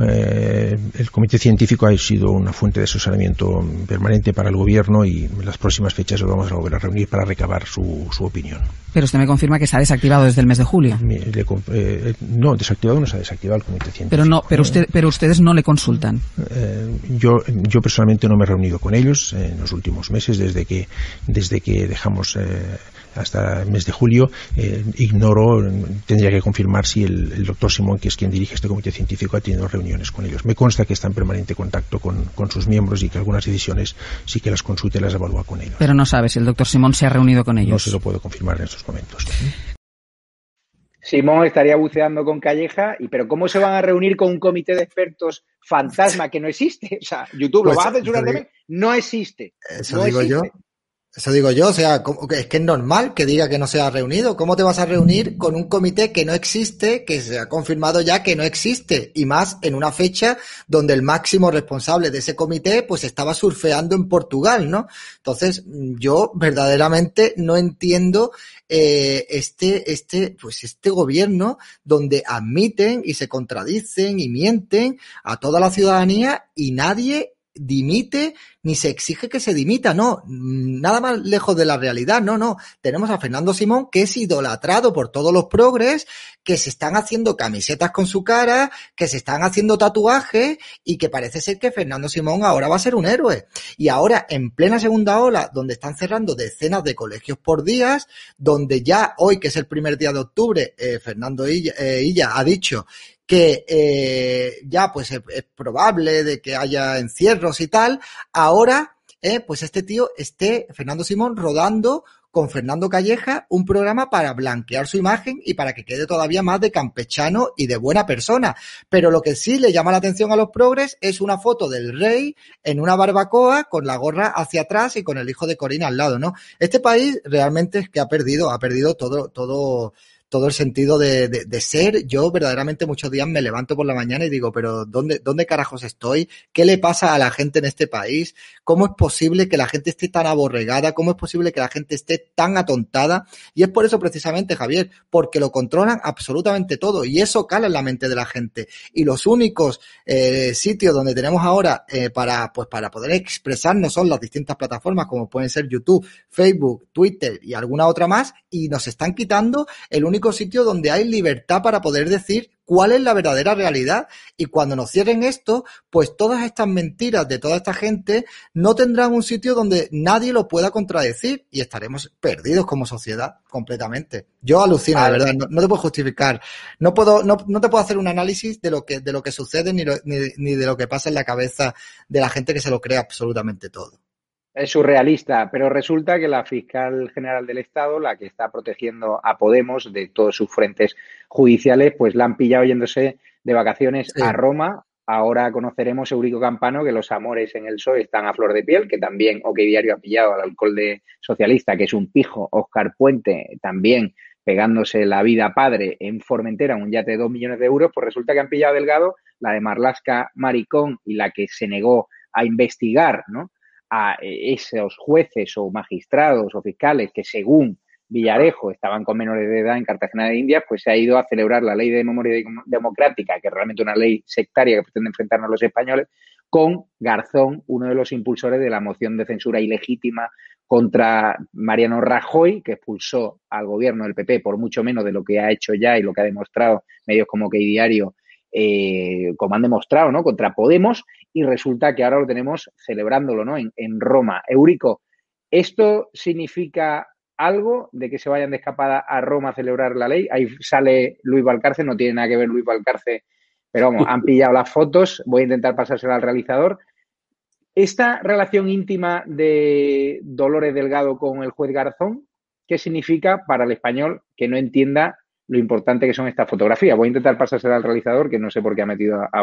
Eh, el comité científico ha sido una fuente de asesoramiento permanente para el gobierno y en las próximas fechas lo vamos a volver a reunir para recabar su, su opinión. Pero usted me confirma que se ha desactivado desde el mes de julio. Le, eh, no, desactivado no se ha desactivado el comité científico. Pero no, pero usted, pero ustedes no le consultan. Eh, yo, yo personalmente no me he reunido con ellos en los últimos meses desde que, desde que dejamos eh, hasta el mes de julio. Eh, ignoro, tendría que confirmar si el, el, doctor Simón, que es quien dirige este comité científico, ha tenido reuniones con ellos. Me consta que está en permanente contacto con, con sus miembros y que algunas decisiones sí que las consulta y las evalúa con ellos. Pero no sabe si el doctor Simón se ha reunido con ellos. No se lo puedo confirmar en estos momentos. Simón estaría buceando con Calleja, y pero ¿cómo se van a reunir con un comité de expertos fantasma que no existe? O sea, YouTube pues, lo va a censurar también. No existe. Eso no digo existe. yo. Eso digo yo, o sea, es que es normal que diga que no se ha reunido. ¿Cómo te vas a reunir con un comité que no existe, que se ha confirmado ya que no existe? Y más en una fecha donde el máximo responsable de ese comité pues estaba surfeando en Portugal, ¿no? Entonces, yo verdaderamente no entiendo eh, este, este, pues este gobierno donde admiten y se contradicen y mienten a toda la ciudadanía y nadie dimite ni se exige que se dimita, no, nada más lejos de la realidad, no, no. Tenemos a Fernando Simón que es idolatrado por todos los progres, que se están haciendo camisetas con su cara, que se están haciendo tatuajes y que parece ser que Fernando Simón ahora va a ser un héroe. Y ahora, en plena segunda ola, donde están cerrando decenas de colegios por días, donde ya hoy, que es el primer día de octubre, eh, Fernando Illa, eh, Illa ha dicho que eh, ya pues es, probable de que haya encierros y tal, ahora eh, pues este tío esté, Fernando Simón, rodando con Fernando Calleja un programa para blanquear su imagen y para que quede todavía más de campechano y de buena persona. Pero lo que sí le llama la atención a los progres es una foto del rey en una barbacoa con la gorra hacia atrás y con el hijo de Corina al lado, ¿no? Este país realmente es que ha perdido, ha perdido todo, todo, todo el sentido de, de, ser. Yo verdaderamente muchos días me levanto por la mañana y digo, pero ¿dónde, ¿dónde carajos estoy? ¿Qué le pasa a la gente en este país? ¿Cómo es posible que la gente esté tan aborregada? ¿Cómo es posible que la gente esté tan atontada? Y es por eso precisamente, Javier, porque lo controlan absolutamente todo y eso cala en la mente de la gente. Y los únicos eh, sitios donde tenemos ahora eh, para, pues, para poder expresarnos son las distintas plataformas como pueden ser YouTube, Facebook, Twitter y alguna otra más y nos están quitando el único sitio donde hay libertad para poder decir cuál es la verdadera realidad. Y cuando nos cierren esto, pues todas estas mentiras de toda esta gente no tendrán un sitio donde nadie lo pueda contradecir y estaremos perdidos como sociedad completamente. Yo alucino, de verdad, no, te puedo justificar. No puedo, no, no, te puedo hacer un análisis de lo que, de lo que sucede ni, ni, ni de lo que pasa en la cabeza de la gente que se lo cree absolutamente todo es surrealista, pero resulta que la fiscal general del Estado, la que está protegiendo a Podemos de todos sus frentes judiciales, pues la han pillado yéndose de vacaciones a Roma. Ahora conoceremos, Eurico Campano, que los amores en el PSOE están a flor de piel, que también OK Diario ha pillado al alcalde socialista, que es un pijo, Oscar Puente, también pegándose la vida padre en Formentera, un yate de dos millones de euros, pues resulta que han pillado a Delgado, la de Marlasca Maricón y la que se negó a investigar, ¿no? A esos jueces o magistrados o fiscales que según Villarejo estaban con menores de edad en Cartagena de Indias, pues se ha ido a celebrar la ley de memoria democrática, que es realmente una ley sectaria que pretende enfrentarnos los españoles, con Garzón, uno de los impulsores de la moción de censura ilegítima contra Mariano Rajoy, que expulsó al gobierno del PP por mucho menos de lo que ha hecho ya y lo que ha demostrado medios como que Diario eh, como han demostrado, ¿no? Contra Podemos y resulta que ahora lo tenemos celebrándolo, ¿no? En, Roma. Eurico, ¿esto significa algo de que se vayan de escapada a Roma a celebrar la ley? Ahí sale Luis Valcarce, no tiene nada que ver Luis Valcarce, pero vamos, han pillado las fotos, voy a intentar pasársela al realizador. Esta relación íntima de Dolores Delgado con el juez Garzón, ¿qué significa para el español que no entienda lo importante que son estas fotografías. Voy a intentar pasársela al realizador, que no sé por qué ha metido a, a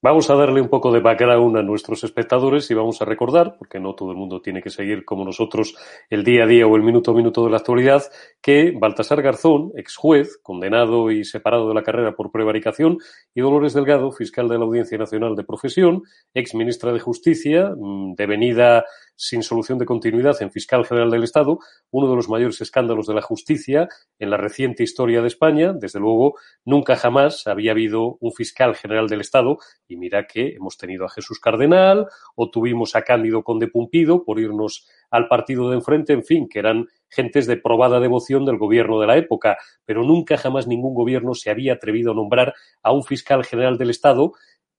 Vamos a darle un poco de background a nuestros espectadores y vamos a recordar, porque no todo el mundo tiene que seguir como nosotros el día a día o el minuto a minuto de la actualidad, que Baltasar Garzón, ex juez, condenado y separado de la carrera por prevaricación, y Dolores Delgado, fiscal de la Audiencia Nacional de Profesión, ex ministra de Justicia, mm, devenida sin solución de continuidad en fiscal general del Estado, uno de los mayores escándalos de la justicia en la reciente historia de España. Desde luego, nunca jamás había habido un fiscal general del Estado y mira que hemos tenido a Jesús Cardenal o tuvimos a Cándido Conde Pumpido por irnos al partido de enfrente, en fin, que eran gentes de probada devoción del gobierno de la época, pero nunca jamás ningún gobierno se había atrevido a nombrar a un fiscal general del Estado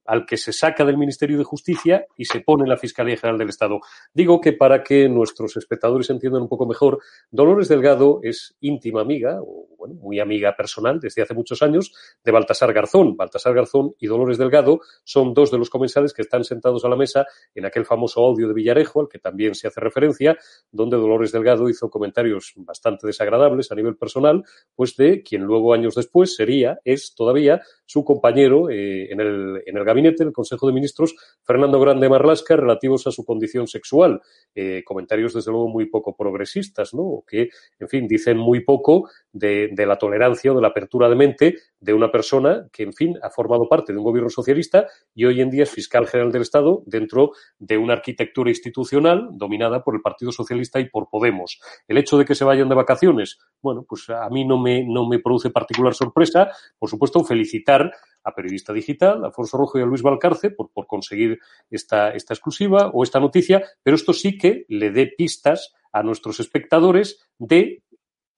al que se saca del Ministerio de Justicia y se pone en la Fiscalía General del Estado. Digo que para que nuestros espectadores entiendan un poco mejor, Dolores Delgado es íntima amiga, o bueno, muy amiga personal desde hace muchos años, de Baltasar Garzón. Baltasar Garzón y Dolores Delgado son dos de los comensales que están sentados a la mesa en aquel famoso audio de Villarejo, al que también se hace referencia, donde Dolores Delgado hizo comentarios bastante desagradables a nivel personal, pues de quien luego años después sería, es todavía, su compañero eh, en, el, en el gabinete gabinete, el Consejo de Ministros, Fernando Grande Marlasca, relativos a su condición sexual. Eh, comentarios, desde luego, muy poco progresistas, ¿no? Que, en fin, dicen muy poco de, de, la tolerancia o de la apertura de mente de una persona que, en fin, ha formado parte de un gobierno socialista y hoy en día es fiscal general del Estado dentro de una arquitectura institucional dominada por el Partido Socialista y por Podemos. El hecho de que se vayan de vacaciones, bueno, pues a mí no me, no me produce particular sorpresa. Por supuesto, felicitar a Periodista Digital, a Alfonso Rojo y a Luis Valcarce por, por conseguir esta, esta exclusiva o esta noticia, pero esto sí que le dé pistas a nuestros espectadores de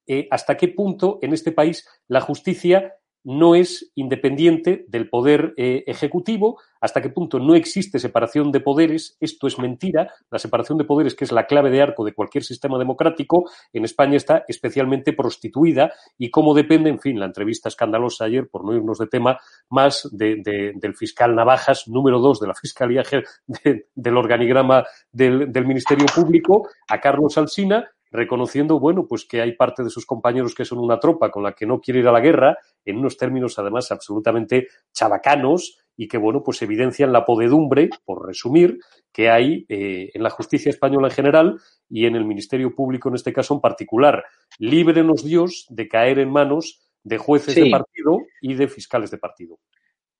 eh, hasta qué punto en este país la justicia no es independiente del poder eh, ejecutivo, hasta qué punto no existe separación de poderes, esto es mentira, la separación de poderes, que es la clave de arco de cualquier sistema democrático, en España está especialmente prostituida y cómo depende, en fin, la entrevista escandalosa ayer, por no irnos de tema, más de, de, del fiscal Navajas, número dos de la Fiscalía de, del organigrama del, del Ministerio Público, a Carlos Alsina, reconociendo, bueno, pues que hay parte de sus compañeros que son una tropa con la que no quiere ir a la guerra, en unos términos además absolutamente chabacanos y que, bueno, pues evidencian la podedumbre, por resumir, que hay eh, en la justicia española en general y en el Ministerio Público en este caso en particular. Líbrenos Dios de caer en manos de jueces de partido y de fiscales de partido.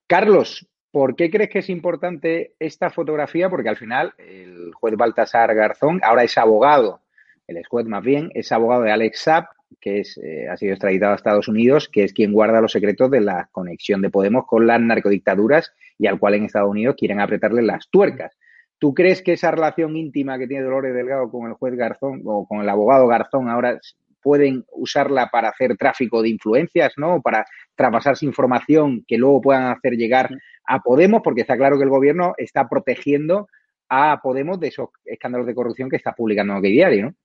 Carlos, ¿por qué crees que es importante esta fotografía? Porque al final el juez Baltasar Garzón ahora es abogado, el juez más bien, es abogado de Alex Sapp, que es, eh, ha sido extraditado a Estados Unidos, que es quien guarda los secretos de la conexión de Podemos con las narcodictaduras y al cual en Estados Unidos quieren apretarle las tuercas. ¿Tú crees que esa relación íntima que tiene Dolores Delgado con el juez Garzón o con el abogado Garzón ahora pueden usarla para hacer tráfico de influencias, ¿no? Para traspasarse información que luego puedan hacer llegar a Podemos, porque está claro que el gobierno está protegiendo a Podemos de esos escándalos de corrupción que está publicando el diario, ¿no?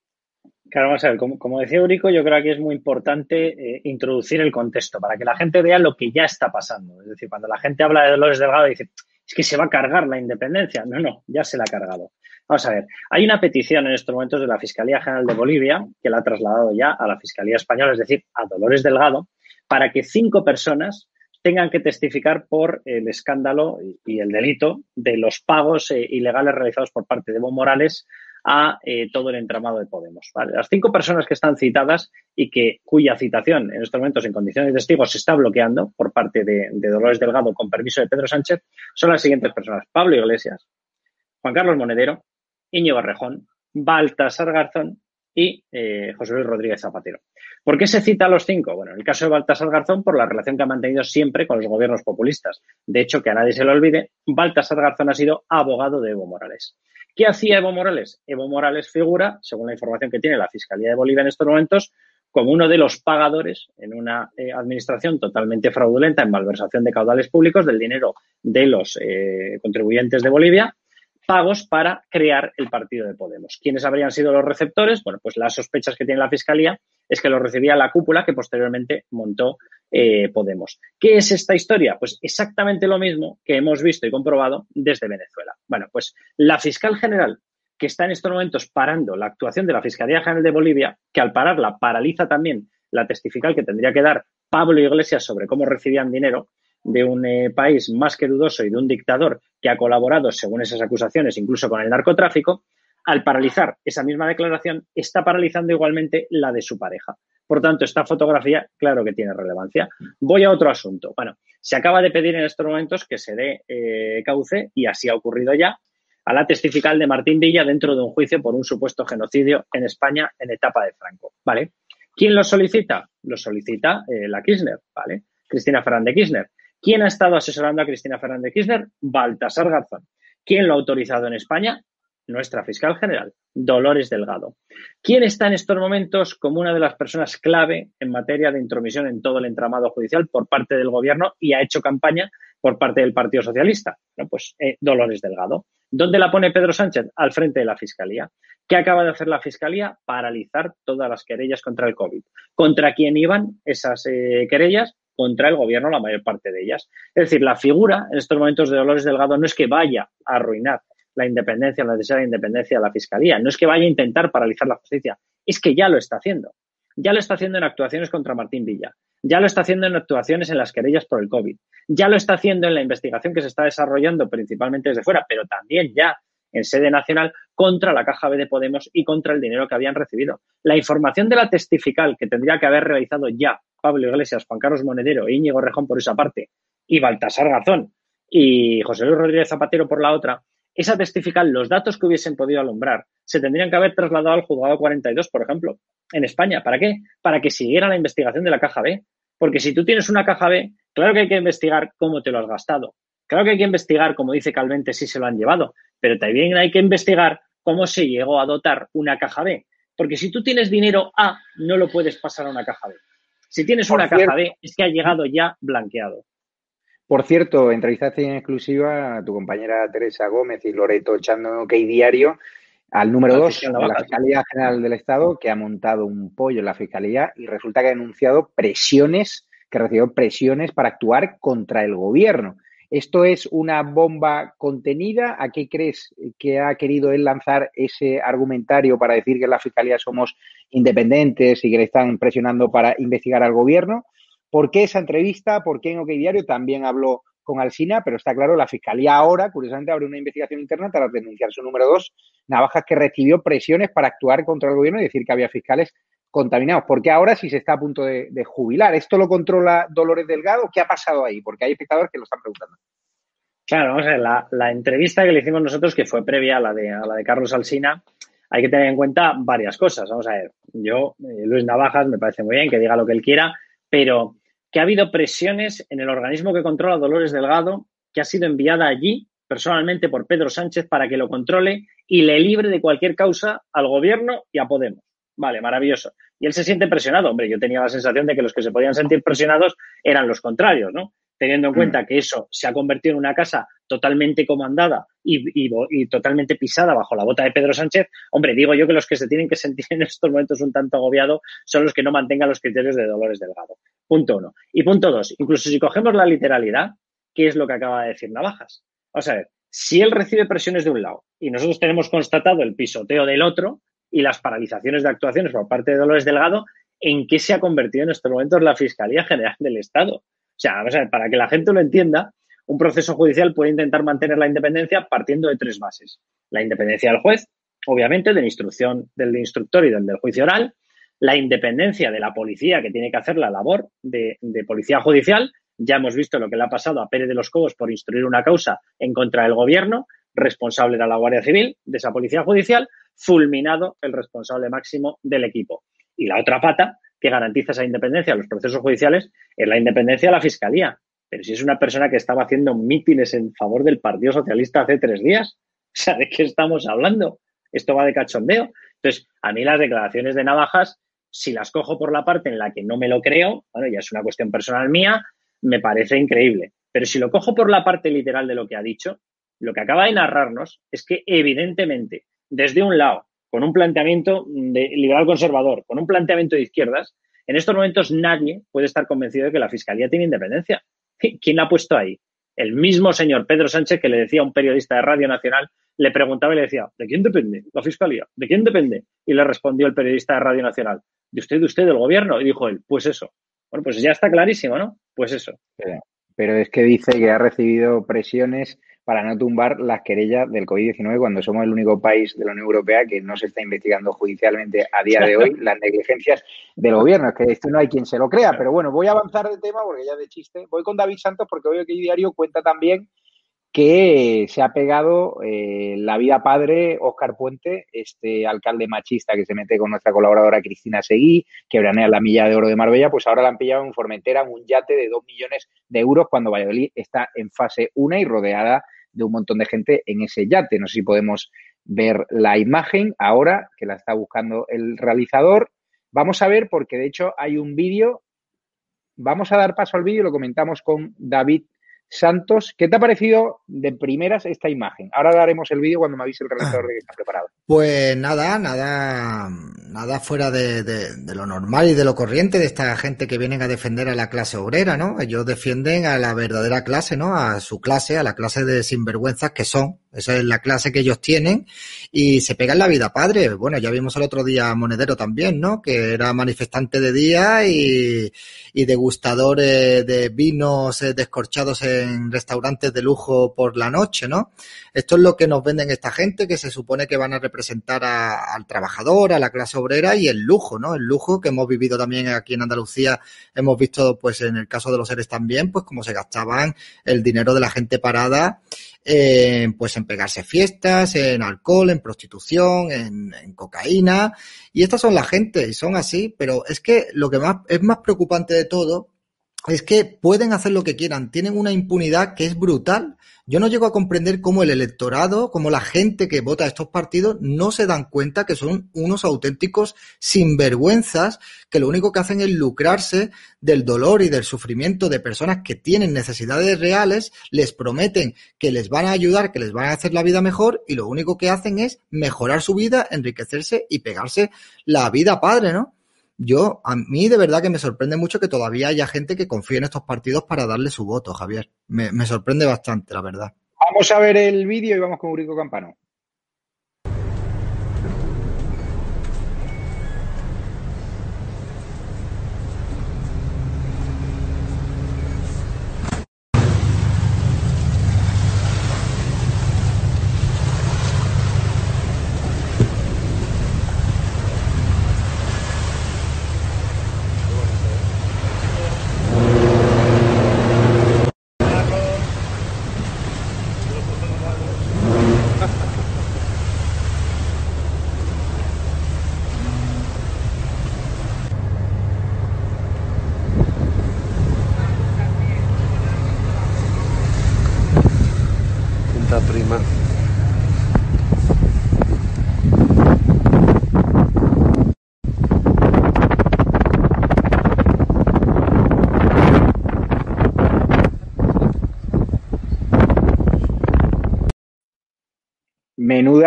Claro, vamos a ver, como, decía Eurico, yo creo que es muy importante eh, introducir el contexto para que la gente vea lo que ya está pasando. Es decir, cuando la gente habla de Dolores Delgado dice, es que se va a cargar la independencia. No, no, ya se la ha cargado. Vamos a ver, hay una petición en estos momentos de la Fiscalía General de Bolivia, que la ha trasladado ya a la Fiscalía Española, es decir, a Dolores Delgado, para que cinco personas tengan que testificar por el escándalo y el delito de los pagos eh, ilegales realizados por parte de Evo Morales a eh, todo el entramado de Podemos. Las cinco personas que están citadas y que cuya citación en estos momentos en condiciones de testigos se está bloqueando por parte de, Dolores Delgado con permiso de Pedro Sánchez son las siguientes personas. Pablo Iglesias, Juan Carlos Monedero, Íñigo Rejón, Baltasar Garzón y eh, José Luis Rodríguez Zapatero. ¿Por qué se cita a los cinco? Bueno, en el caso de Baltasar Garzón, por la relación que ha mantenido siempre con los gobiernos populistas. De hecho, que a nadie se le olvide, Baltasar Garzón ha sido abogado de Evo Morales. ¿Qué hacía Evo Morales? Evo Morales figura, según la información que tiene la Fiscalía de Bolivia en estos momentos, como uno de los pagadores en una eh, administración totalmente fraudulenta en malversación de caudales públicos del dinero de los eh, contribuyentes de Bolivia pagos para crear el partido de Podemos. ¿Quiénes habrían sido los receptores? Bueno, pues las sospechas que tiene la Fiscalía es que lo recibía la cúpula que posteriormente montó eh, Podemos. ¿Qué es esta historia? Pues exactamente lo mismo que hemos visto y comprobado desde Venezuela. Bueno, pues la fiscal general que está en estos momentos parando la actuación de la Fiscalía General de Bolivia, que al pararla paraliza también la testifical que tendría que dar Pablo Iglesias sobre cómo recibían dinero, de un eh, país más que dudoso y de un dictador que ha colaborado, según esas acusaciones, incluso con el narcotráfico, al paralizar esa misma declaración, está paralizando igualmente la de su pareja. Por tanto, esta fotografía, claro que tiene relevancia. Voy a otro asunto. Bueno, se acaba de pedir en estos momentos que se dé eh, cauce, y así ha ocurrido ya, a la testifical de Martín Villa dentro de un juicio por un supuesto genocidio en España en etapa de Franco. ¿Vale? ¿Quién lo solicita? Lo solicita eh, la Kirchner, ¿vale? Cristina Fernández Kirchner. ¿Quién ha estado asesorando a Cristina Fernández Kirchner? Baltasar Garzón. ¿Quién lo ha autorizado en España? Nuestra fiscal general, Dolores Delgado. ¿Quién está en estos momentos como una de las personas clave en materia de intromisión en todo el entramado judicial por parte del gobierno y ha hecho campaña por parte del Partido Socialista? Bueno, pues eh, Dolores Delgado. ¿Dónde la pone Pedro Sánchez? Al frente de la Fiscalía. ¿Qué acaba de hacer la Fiscalía? Paralizar todas las querellas contra el COVID. ¿Contra quién iban esas eh, querellas? Contra el gobierno la mayor parte de ellas. Es decir, la figura en estos momentos de Dolores Delgado no es que vaya a arruinar la independencia, la necesidad de independencia de la Fiscalía, no es que vaya a intentar paralizar la justicia, es que ya lo está haciendo. Ya lo está haciendo en actuaciones contra Martín Villa, ya lo está haciendo en actuaciones en las querellas por el COVID, ya lo está haciendo en la investigación que se está desarrollando principalmente desde fuera, pero también ya en sede nacional contra la Caja B de Podemos y contra el dinero que habían recibido. La información de la testifical que tendría que haber realizado ya Pablo Iglesias, Juan Carlos Monedero Íñigo Rejón por esa parte y Baltasar Gazón y José Luis Rodríguez Zapatero por la otra, esa testifical, los datos que hubiesen podido alumbrar, se tendrían que haber trasladado al juzgado 42, por ejemplo, en España. ¿Para qué? Para que siguiera la investigación de la caja B. Porque si tú tienes una caja B, claro que hay que investigar cómo te lo has gastado. Claro que hay que investigar, como dice Calvente, si se lo han llevado pero también hay que investigar cómo se llegó a dotar una caja B. Porque si tú tienes dinero A, no lo puedes pasar a una caja B. Si tienes una caja B, es que ha llegado ya blanqueado. Por cierto, entrevistaste en exclusiva a tu compañera Teresa Gómez y Loreto echando OK Diario al número 2 de la Fiscalía General del Estado, que ha montado un pollo en la Fiscalía y resulta que ha denunciado presiones, que recibió presiones para actuar contra el gobierno. ¿Esto es una bomba contenida? ¿A qué crees que ha querido él lanzar ese argumentario para decir que en la Fiscalía somos independientes y que le están presionando para investigar al gobierno? ¿Por qué esa entrevista? ¿Por qué en OK Diario también habló con Alsina, pero está claro, la Fiscalía ahora, curiosamente, abre una investigación interna para denunciar su número dos, Navajas, que recibió presiones para actuar contra el gobierno y decir que había fiscales contaminados. Porque ahora sí se está a punto de, jubilar. ¿Esto lo controla Dolores Delgado? ¿Qué ha pasado ahí? Porque hay espectadores que lo están preguntando. Claro, vamos a ver, la, entrevista que le hicimos nosotros, que fue previa a la de, a la de Carlos Alsina, hay que tener en cuenta varias cosas. Vamos a ver, yo, eh, Luis Navajas, me parece muy bien que diga lo que él quiera, pero que ha habido presiones en el organismo que controla Dolores Delgado, que ha sido enviada allí personalmente por Pedro Sánchez para que lo controle y le libre de cualquier causa al gobierno y a Podemos. Vale, maravilloso. Y él se siente presionado. Hombre, yo tenía la sensación de que los que se podían sentir presionados eran los contrarios, ¿no? Teniendo en mm. cuenta que eso se ha convertido en una casa totalmente comandada y, y, totalmente pisada bajo la bota de Pedro Sánchez, hombre, digo yo que los que se tienen que sentir en estos momentos un tanto agobiados son los que no mantengan los criterios de Dolores Delgado. Punto uno. Y punto dos, incluso si cogemos la literalidad, ¿qué es lo que acaba de decir Navajas? Vamos a ver, si él recibe presiones de un lado y nosotros tenemos constatado el pisoteo del otro y las paralizaciones de actuaciones por parte de Dolores Delgado, ¿en qué se ha convertido en estos momentos la Fiscalía General del Estado? O sea, vamos a ver, para que la gente lo entienda, un proceso judicial puede intentar mantener la independencia partiendo de tres bases. La independencia del juez, obviamente, de la instrucción del instructor y del, del juicio oral, la independencia de la policía que tiene que hacer la labor de, policía judicial. Ya hemos visto lo que le ha pasado a Pérez de los Cobos por instruir una causa en contra del gobierno. Responsable era la Guardia Civil de esa policía judicial, fulminado el responsable máximo del equipo. Y la otra pata que garantiza esa independencia de los procesos judiciales es la independencia de la Fiscalía. Pero si es una persona que estaba haciendo mítines en favor del Partido Socialista hace tres días, (laughs) o sea, ¿de qué estamos hablando? Esto va de cachondeo. Entonces, a mí las declaraciones de Navajas si las cojo por la parte en la que no me lo creo, bueno, ya es una cuestión personal mía, me parece increíble. Pero si lo cojo por la parte literal de lo que ha dicho, lo que acaba de narrarnos es que evidentemente, desde un lado, con un planteamiento liberal conservador, con un planteamiento de izquierdas, en estos momentos nadie puede estar convencido de que la Fiscalía tiene independencia. (laughs) ¿Quién la ha puesto ahí? El mismo señor Pedro Sánchez que le decía a un periodista de Radio Nacional le preguntaba y le decía, ¿de quién depende la fiscalía? ¿De quién depende? Y le respondió el periodista de Radio Nacional, de usted, de usted, del gobierno. Y dijo él, pues eso. Bueno, pues ya está clarísimo, ¿no? Pues eso. Pero, es que dice que ha recibido presiones para no tumbar las querellas del COVID-19 cuando somos el único país de la Unión Europea que no se está investigando judicialmente a día de hoy (laughs) las negligencias del gobierno. Es que esto no hay quien se lo crea. Pero bueno, voy a avanzar de tema porque ya de chiste. Voy con David Santos porque hoy aquí Diario cuenta también que se ha pegado eh, la vida padre Óscar Puente, este alcalde machista que se mete con nuestra colaboradora Cristina Seguí, que branea la milla de oro de Marbella, pues ahora la han pillado en Formentera en un yate de dos millones de euros cuando Valladolid está en fase 1 y rodeada de un montón de gente en ese yate. No sé si podemos ver la imagen ahora, que la está buscando el realizador. Vamos a ver, porque de hecho hay un vídeo. Vamos a dar paso al vídeo, lo comentamos con David Santos, ¿qué te ha parecido de primeras esta imagen? Ahora daremos el vídeo cuando me avise el realizador de que está preparado. Pues nada, nada, nada fuera de, de, lo normal y de lo corriente de esta gente que vienen a defender a la clase obrera, ¿no? Ellos defienden a la verdadera clase, ¿no? A su clase, a la clase de sinvergüenzas que son. Esa es la clase que ellos tienen y se pegan la vida padre. Bueno, ya vimos el otro día Monedero también, ¿no? Que era manifestante de día y, y degustador de vinos eh, descorchados en restaurantes de lujo por la noche, ¿no? Esto es lo que nos venden esta gente que se supone que van a representar al trabajador, a la clase obrera y el lujo, ¿no? El lujo que hemos vivido también aquí en Andalucía, hemos visto pues en el caso de los seres también, pues cómo se gastaban el dinero de la gente parada en, pues en pegarse fiestas, en alcohol, en prostitución, en, en, cocaína. Y estas son la gente, y son así, pero es que lo que más es más preocupante de todo es que pueden hacer lo que quieran, tienen una impunidad que es brutal. Yo no llego a comprender cómo el electorado, cómo la gente que vota a estos partidos no se dan cuenta que son unos auténticos sinvergüenzas que lo único que hacen es lucrarse del dolor y del sufrimiento de personas que tienen necesidades reales, les prometen que les van a ayudar, que les van a hacer la vida mejor y lo único que hacen es mejorar su vida, enriquecerse y pegarse la vida padre, ¿no? Yo, a mí de verdad que me sorprende mucho que todavía haya gente que confíe en estos partidos para darle su voto, Javier. Me, me sorprende bastante, la verdad. Vamos a ver el vídeo y vamos con Urico Campano. Está prima.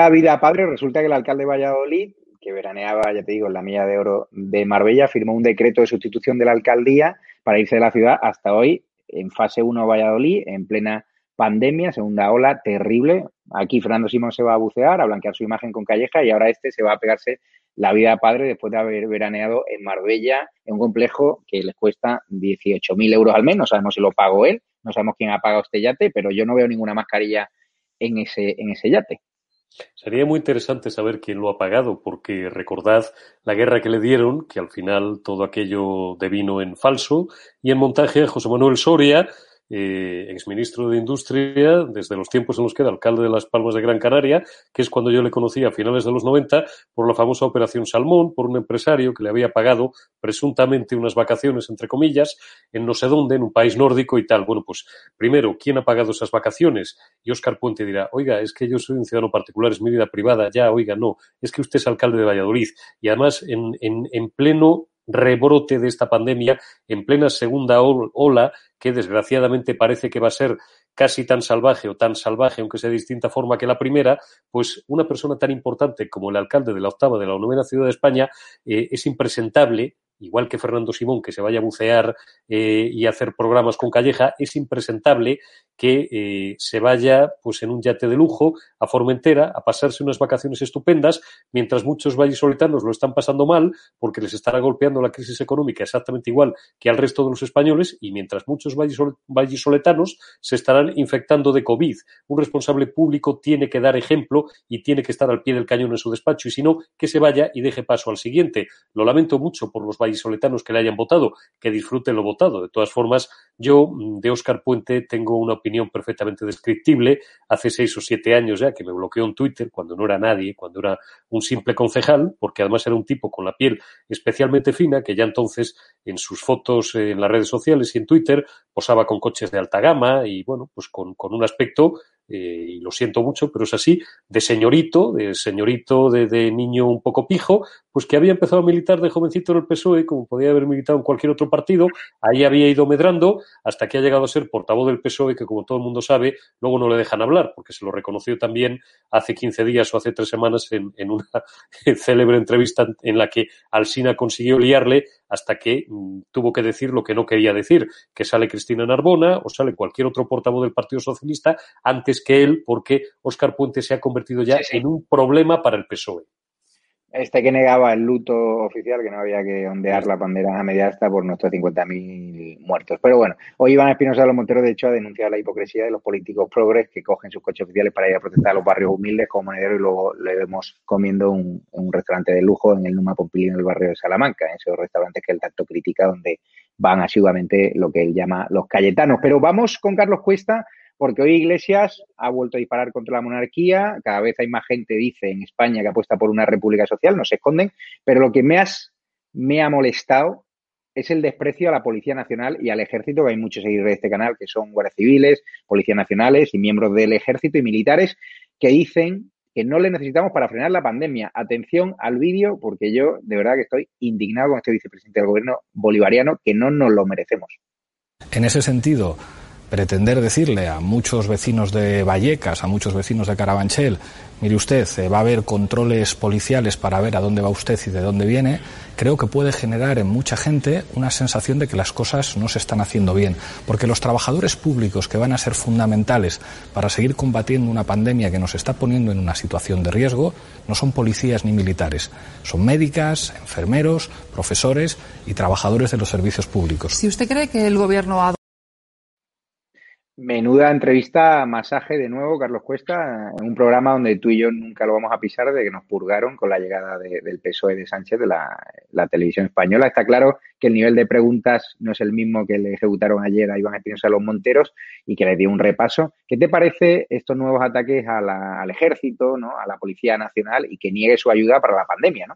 Menuda vida padre, resulta que el alcalde de Valladolid, que veraneaba, ya te digo, en la milla de oro de Marbella, firmó un decreto de sustitución de la alcaldía para irse de la ciudad hasta hoy en fase 1 Valladolid, en plena pandemia, segunda ola terrible. Aquí Fernando Simón se va a bucear, a blanquear su imagen con Calleja y ahora este se va a pegarse la vida padre después de haber veraneado en Marbella, en un complejo que les cuesta 18.000 euros al mes. No sabemos si lo pagó él, no sabemos quién ha pagado este yate, pero yo no veo ninguna mascarilla en ese, en ese yate. Sería muy interesante saber quién lo ha pagado, porque recordad la guerra que le dieron, que al final todo aquello devino en falso, y en montaje José Manuel Soria, eh, exministro de Industria desde los tiempos en los que era alcalde de Las Palmas de Gran Canaria, que es cuando yo le conocí a finales de los 90 por la famosa Operación Salmón, por un empresario que le había pagado presuntamente unas vacaciones, entre comillas, en no sé dónde, en un país nórdico y tal. Bueno, pues primero, ¿quién ha pagado esas vacaciones? Y Óscar Puente dirá, oiga, es que yo soy un ciudadano particular, es mi vida privada, ya, oiga, no, es que usted es alcalde de Valladolid. Y además, en, en, en pleno rebrote de esta pandemia en plena segunda ola, que desgraciadamente parece que va a ser casi tan salvaje o tan salvaje, aunque sea de distinta forma que la primera, pues una persona tan importante como el alcalde de la octava de la novena ciudad de España eh, es impresentable igual que Fernando Simón, que se vaya a bucear eh, y hacer programas con Calleja, es impresentable que eh, se vaya pues en un yate de lujo a Formentera a pasarse unas vacaciones estupendas, mientras muchos vallisoletanos lo están pasando mal porque les estará golpeando la crisis económica exactamente igual que al resto de los españoles y mientras muchos vallisoletanos se estarán infectando de COVID. Un responsable público tiene que dar ejemplo y tiene que estar al pie del cañón en su despacho y si no, que se vaya y deje paso al siguiente. Lo lamento mucho por los vallisoletanos que le hayan votado, que disfruten lo votado. De todas formas, yo mm, de Óscar Puente tengo una opinión perfectamente descriptible. Hace seis o siete años ya que me bloqueó en Twitter cuando no era nadie, cuando era un simple concejal, porque además era un tipo con la piel especialmente fina, que ya entonces en sus fotos en las redes sociales y en Twitter posaba con coches de alta gama y bueno, pues con, con un aspecto eh, y lo siento mucho, pero es así, de señorito, de señorito, de, niño un poco pijo, pues que había empezado a militar de jovencito en el PSOE, como podía haber militado en cualquier otro partido, ahí había ido medrando hasta que ha llegado a ser portavoz del PSOE, que como todo el mundo sabe, luego no le dejan hablar, porque se lo reconoció también hace 15 días o hace tres semanas en, en una (laughs) célebre entrevista en la que Alsina consiguió liarle hasta que mm, tuvo que decir lo que no quería decir, que sale Cristina Narbona o sale cualquier otro portavoz del Partido Socialista antes que él, porque Óscar Puente se ha convertido ya sí, sí. en un problema para el PSOE. Este que negaba el luto oficial, que no había que ondear la bandera a media asta por nuestros 50.000 muertos. Pero bueno, hoy Iván Espinosa de los Monteros, de hecho, ha denunciado la hipocresía de los políticos progres que cogen sus coches oficiales para ir a protestar a los barrios humildes como monedero y luego le vemos comiendo un, restaurante de lujo en el Numa Pompilio en el barrio de Salamanca, en esos restaurantes que el tacto critica donde van asiduamente lo que él llama los cayetanos. Pero vamos con Carlos Cuesta porque hoy Iglesias ha vuelto a disparar contra la monarquía, cada vez hay más gente, dice, en España que apuesta por una república social, no se esconden, pero lo que me, me ha molestado es el desprecio a la Policía Nacional y al Ejército, que hay muchos seguidores de este canal que son guardias civiles, policías nacionales y miembros del Ejército y militares que dicen que no le necesitamos para frenar la pandemia. Atención al vídeo, porque yo de verdad que estoy indignado con este vicepresidente del gobierno bolivariano, que no nos lo merecemos. En ese sentido, pretender decirle a muchos vecinos de Vallecas, a muchos vecinos de Carabanchel, mire usted, eh, va a haber controles policiales para ver a dónde va usted y de dónde viene, creo que puede generar en mucha gente una sensación de que las cosas no se están haciendo bien, porque los trabajadores públicos que van a ser fundamentales para seguir combatiendo una pandemia que nos está poniendo en una situación de riesgo no son policías ni militares, son médicas, enfermeros, profesores y trabajadores de los servicios públicos. Si usted cree que el gobierno ha Menuda entrevista, masaje de nuevo, Carlos Cuesta, en un programa donde tú y yo nunca lo vamos a pisar de que nos purgaron con la llegada de, del PSOE de Sánchez de la, televisión española. Está claro que el nivel de preguntas no es el mismo que le ejecutaron ayer a Iván Espinosa a los Monteros y que le dio un repaso. ¿Qué te parece estos nuevos ataques al ejército, ¿no? a la Policía Nacional y que niegue su ayuda para la pandemia? ¿no?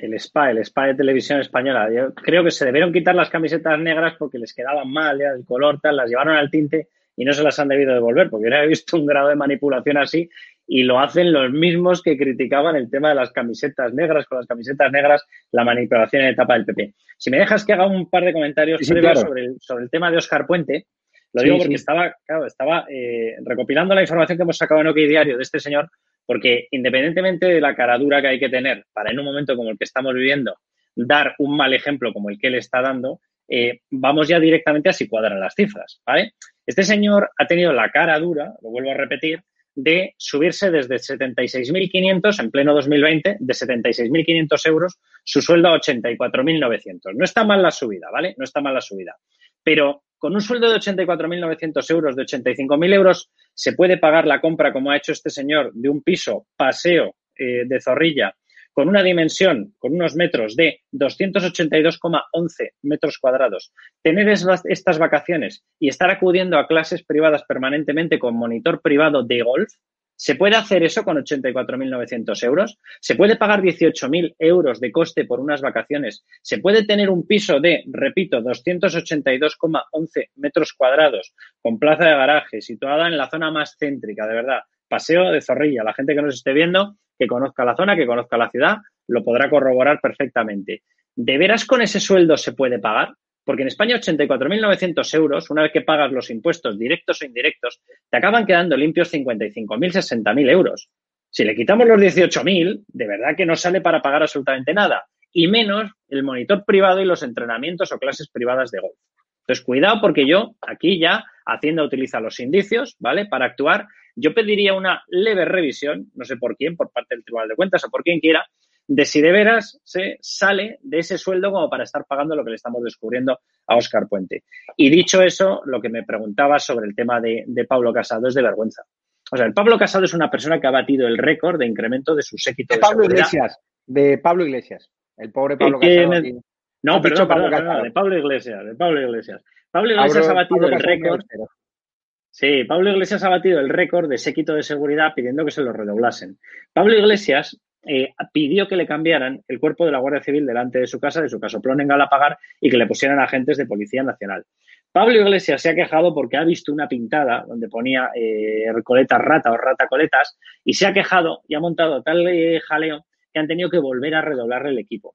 El SPA, el SPA de televisión española. Yo creo que se debieron quitar las camisetas negras porque les quedaban mal, ya, el color tal, las llevaron al tinte y no se las han debido devolver, porque hubiera visto un grado de manipulación así y lo hacen los mismos que criticaban el tema de las camisetas negras, con las camisetas negras, la manipulación en etapa del PP. Si me dejas que haga un par de comentarios sobre, el, sobre el tema de Oscar Puente, lo digo porque estaba, claro, estaba eh, recopilando la información que hemos sacado en OK Diario de este señor, porque independientemente de la caradura que hay que tener para en un momento como el que estamos viviendo dar un mal ejemplo como el que él está dando, eh, vamos ya directamente a si cuadran las cifras, ¿vale? Este señor ha tenido la cara dura, lo vuelvo a repetir, de subirse desde 76.500 en pleno 2020, de 76.500 euros, su sueldo a 84.900. No está mal la subida, ¿vale? No está mal la subida. Pero con un sueldo de 84.900 euros, de 85.000 euros, se puede pagar la compra, como ha hecho este señor, de un piso paseo eh, de Zorrilla con una dimensión, con unos metros de 282,11 metros cuadrados, tener estas vacaciones y estar acudiendo a clases privadas permanentemente con monitor privado de golf, ¿Se puede hacer eso con 84.900 euros? ¿Se puede pagar 18.000 euros de coste por unas vacaciones? ¿Se puede tener un piso de, repito, 282,11 metros cuadrados con plaza de garaje situada en la zona más céntrica, de verdad? Paseo de Zorrilla. La gente que nos esté viendo, que conozca la zona, que conozca la ciudad, lo podrá corroborar perfectamente. ¿De veras con ese sueldo se puede pagar? Porque en España 84.900 euros, una vez que pagas los impuestos directos o indirectos, te acaban quedando limpios 55.000, 60.000 euros. Si le quitamos los 18.000, de verdad que no sale para pagar absolutamente nada. Y menos el monitor privado y los entrenamientos o clases privadas de golf. Entonces, cuidado porque yo aquí ya Hacienda utiliza los indicios, ¿vale? Para actuar. Yo pediría una leve revisión, no sé por quién, por parte del Tribunal de Cuentas o por quien quiera, de si de veras se sale de ese sueldo como para estar pagando lo que le estamos descubriendo a Óscar Puente. Y dicho eso, lo que me preguntaba sobre el tema de, Pablo Casado es de vergüenza. O sea, el Pablo Casado es una persona que ha batido el récord de incremento de su séquito de, Pablo Iglesias, de Pablo Iglesias, el pobre Pablo Casado. No, perdón, perdón, de Pablo Iglesias, de Pablo Iglesias. Pablo Iglesias ha batido el récord. Sí, Pablo Iglesias ha batido el récord de séquito de seguridad pidiendo que se lo redoblasen. Pablo Iglesias eh, pidió que le cambiaran el cuerpo de la Guardia Civil delante de su casa, de su casoplón en Galapagar, y que le pusieran agentes de Policía Nacional. Pablo Iglesias se ha quejado porque ha visto una pintada donde ponía eh, coletas rata o rata coletas y se ha quejado y ha montado tal eh, jaleo que han tenido que volver a redoblarle el equipo.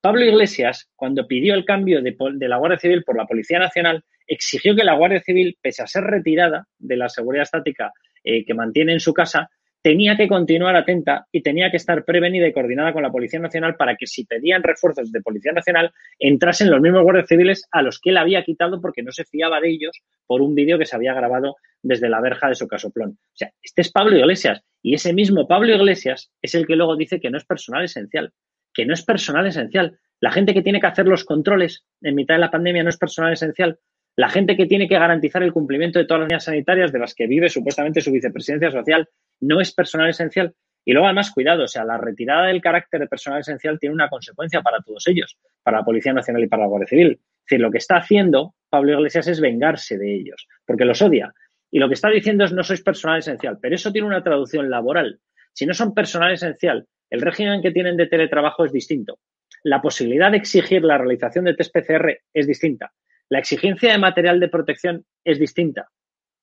Pablo Iglesias, cuando pidió el cambio de, de, la Guardia Civil por la Policía Nacional, exigió que la Guardia Civil, pese a ser retirada de la seguridad estática que mantiene en su casa, tenía que continuar atenta y tenía que estar prevenida y coordinada con la Policía Nacional para que si pedían refuerzos de Policía Nacional entrasen los mismos guardias civiles a los que él había quitado porque no se fiaba de ellos por un vídeo que se había grabado desde la verja de su casoplón. O sea, este es Pablo Iglesias y ese mismo Pablo Iglesias es el que luego dice que no es personal esencial, que no es personal esencial. La gente que tiene que hacer los controles en mitad de la pandemia no es personal esencial. La gente que tiene que garantizar el cumplimiento de todas las medidas sanitarias de las que vive supuestamente su vicepresidencia social no es personal esencial. Y luego, además, cuidado, o sea, la retirada del carácter de personal esencial tiene una consecuencia para todos ellos, para la Policía Nacional y para la Guardia Civil. Es decir, lo que está haciendo Pablo Iglesias es vengarse de ellos, porque los odia. Y lo que está diciendo es no sois personal esencial, pero eso tiene una traducción laboral. Si no son personal esencial, el régimen que tienen de teletrabajo es distinto. La posibilidad de exigir la realización de test PCR es distinta. La exigencia de material de protección es distinta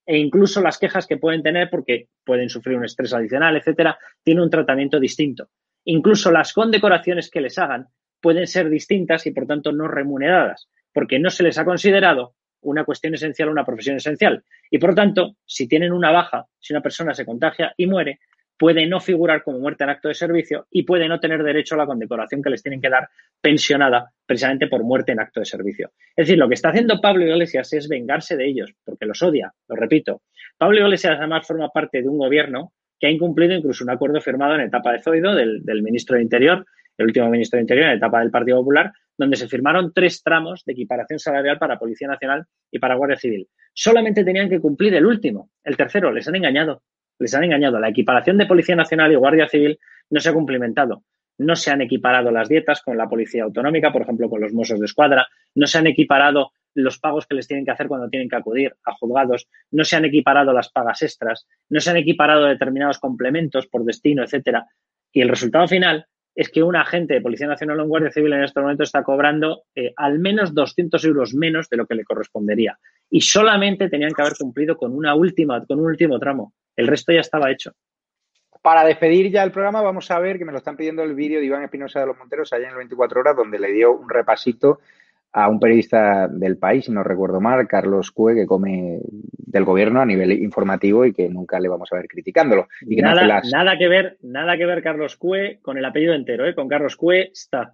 e incluso las quejas que pueden tener porque pueden sufrir un estrés adicional, etcétera, tiene un tratamiento distinto. Incluso las condecoraciones que les hagan pueden ser distintas y por tanto no remuneradas, porque no se les ha considerado una cuestión esencial una profesión esencial. Y por tanto, si tienen una baja, si una persona se contagia y muere, puede no figurar como muerte en acto de servicio y puede no tener derecho a la condecoración que les tienen que dar pensionada precisamente por muerte en acto de servicio. Es decir, lo que está haciendo Pablo Iglesias es vengarse de ellos, porque los odia, lo repito. Pablo Iglesias además forma parte de un gobierno que ha incumplido incluso un acuerdo firmado en etapa de Zoido del, del ministro de Interior, el último ministro de Interior en etapa del Partido Popular, donde se firmaron tres tramos de equiparación salarial para Policía Nacional y para Guardia Civil. Solamente tenían que cumplir el último, el tercero, les han engañado les han engañado. La equiparación de Policía Nacional y Guardia Civil no se ha cumplimentado. No se han equiparado las dietas con la Policía Autonómica, por ejemplo, con los Mossos de Escuadra. No se han equiparado los pagos que les tienen que hacer cuando tienen que acudir a juzgados. No se han equiparado las pagas extras. No se han equiparado determinados complementos por destino, etcétera. Y el resultado final es que un agente de Policía Nacional o Guardia Civil en este momento está cobrando eh, al menos 200 euros menos de lo que le correspondería. Y solamente tenían que haber cumplido con una última, con un último tramo. El resto ya estaba hecho. Para despedir ya el programa, vamos a ver que me lo están pidiendo el vídeo de Iván Espinosa de los Monteros allá en el 24 horas, donde le dio un repasito a un periodista del país, si no recuerdo mal, Carlos Cue, que come del gobierno a nivel informativo y que nunca le vamos a ver criticándolo. Y nada, nada que ver, nada que ver Carlos Cue con el apellido entero, ¿eh? con Carlos Cue está.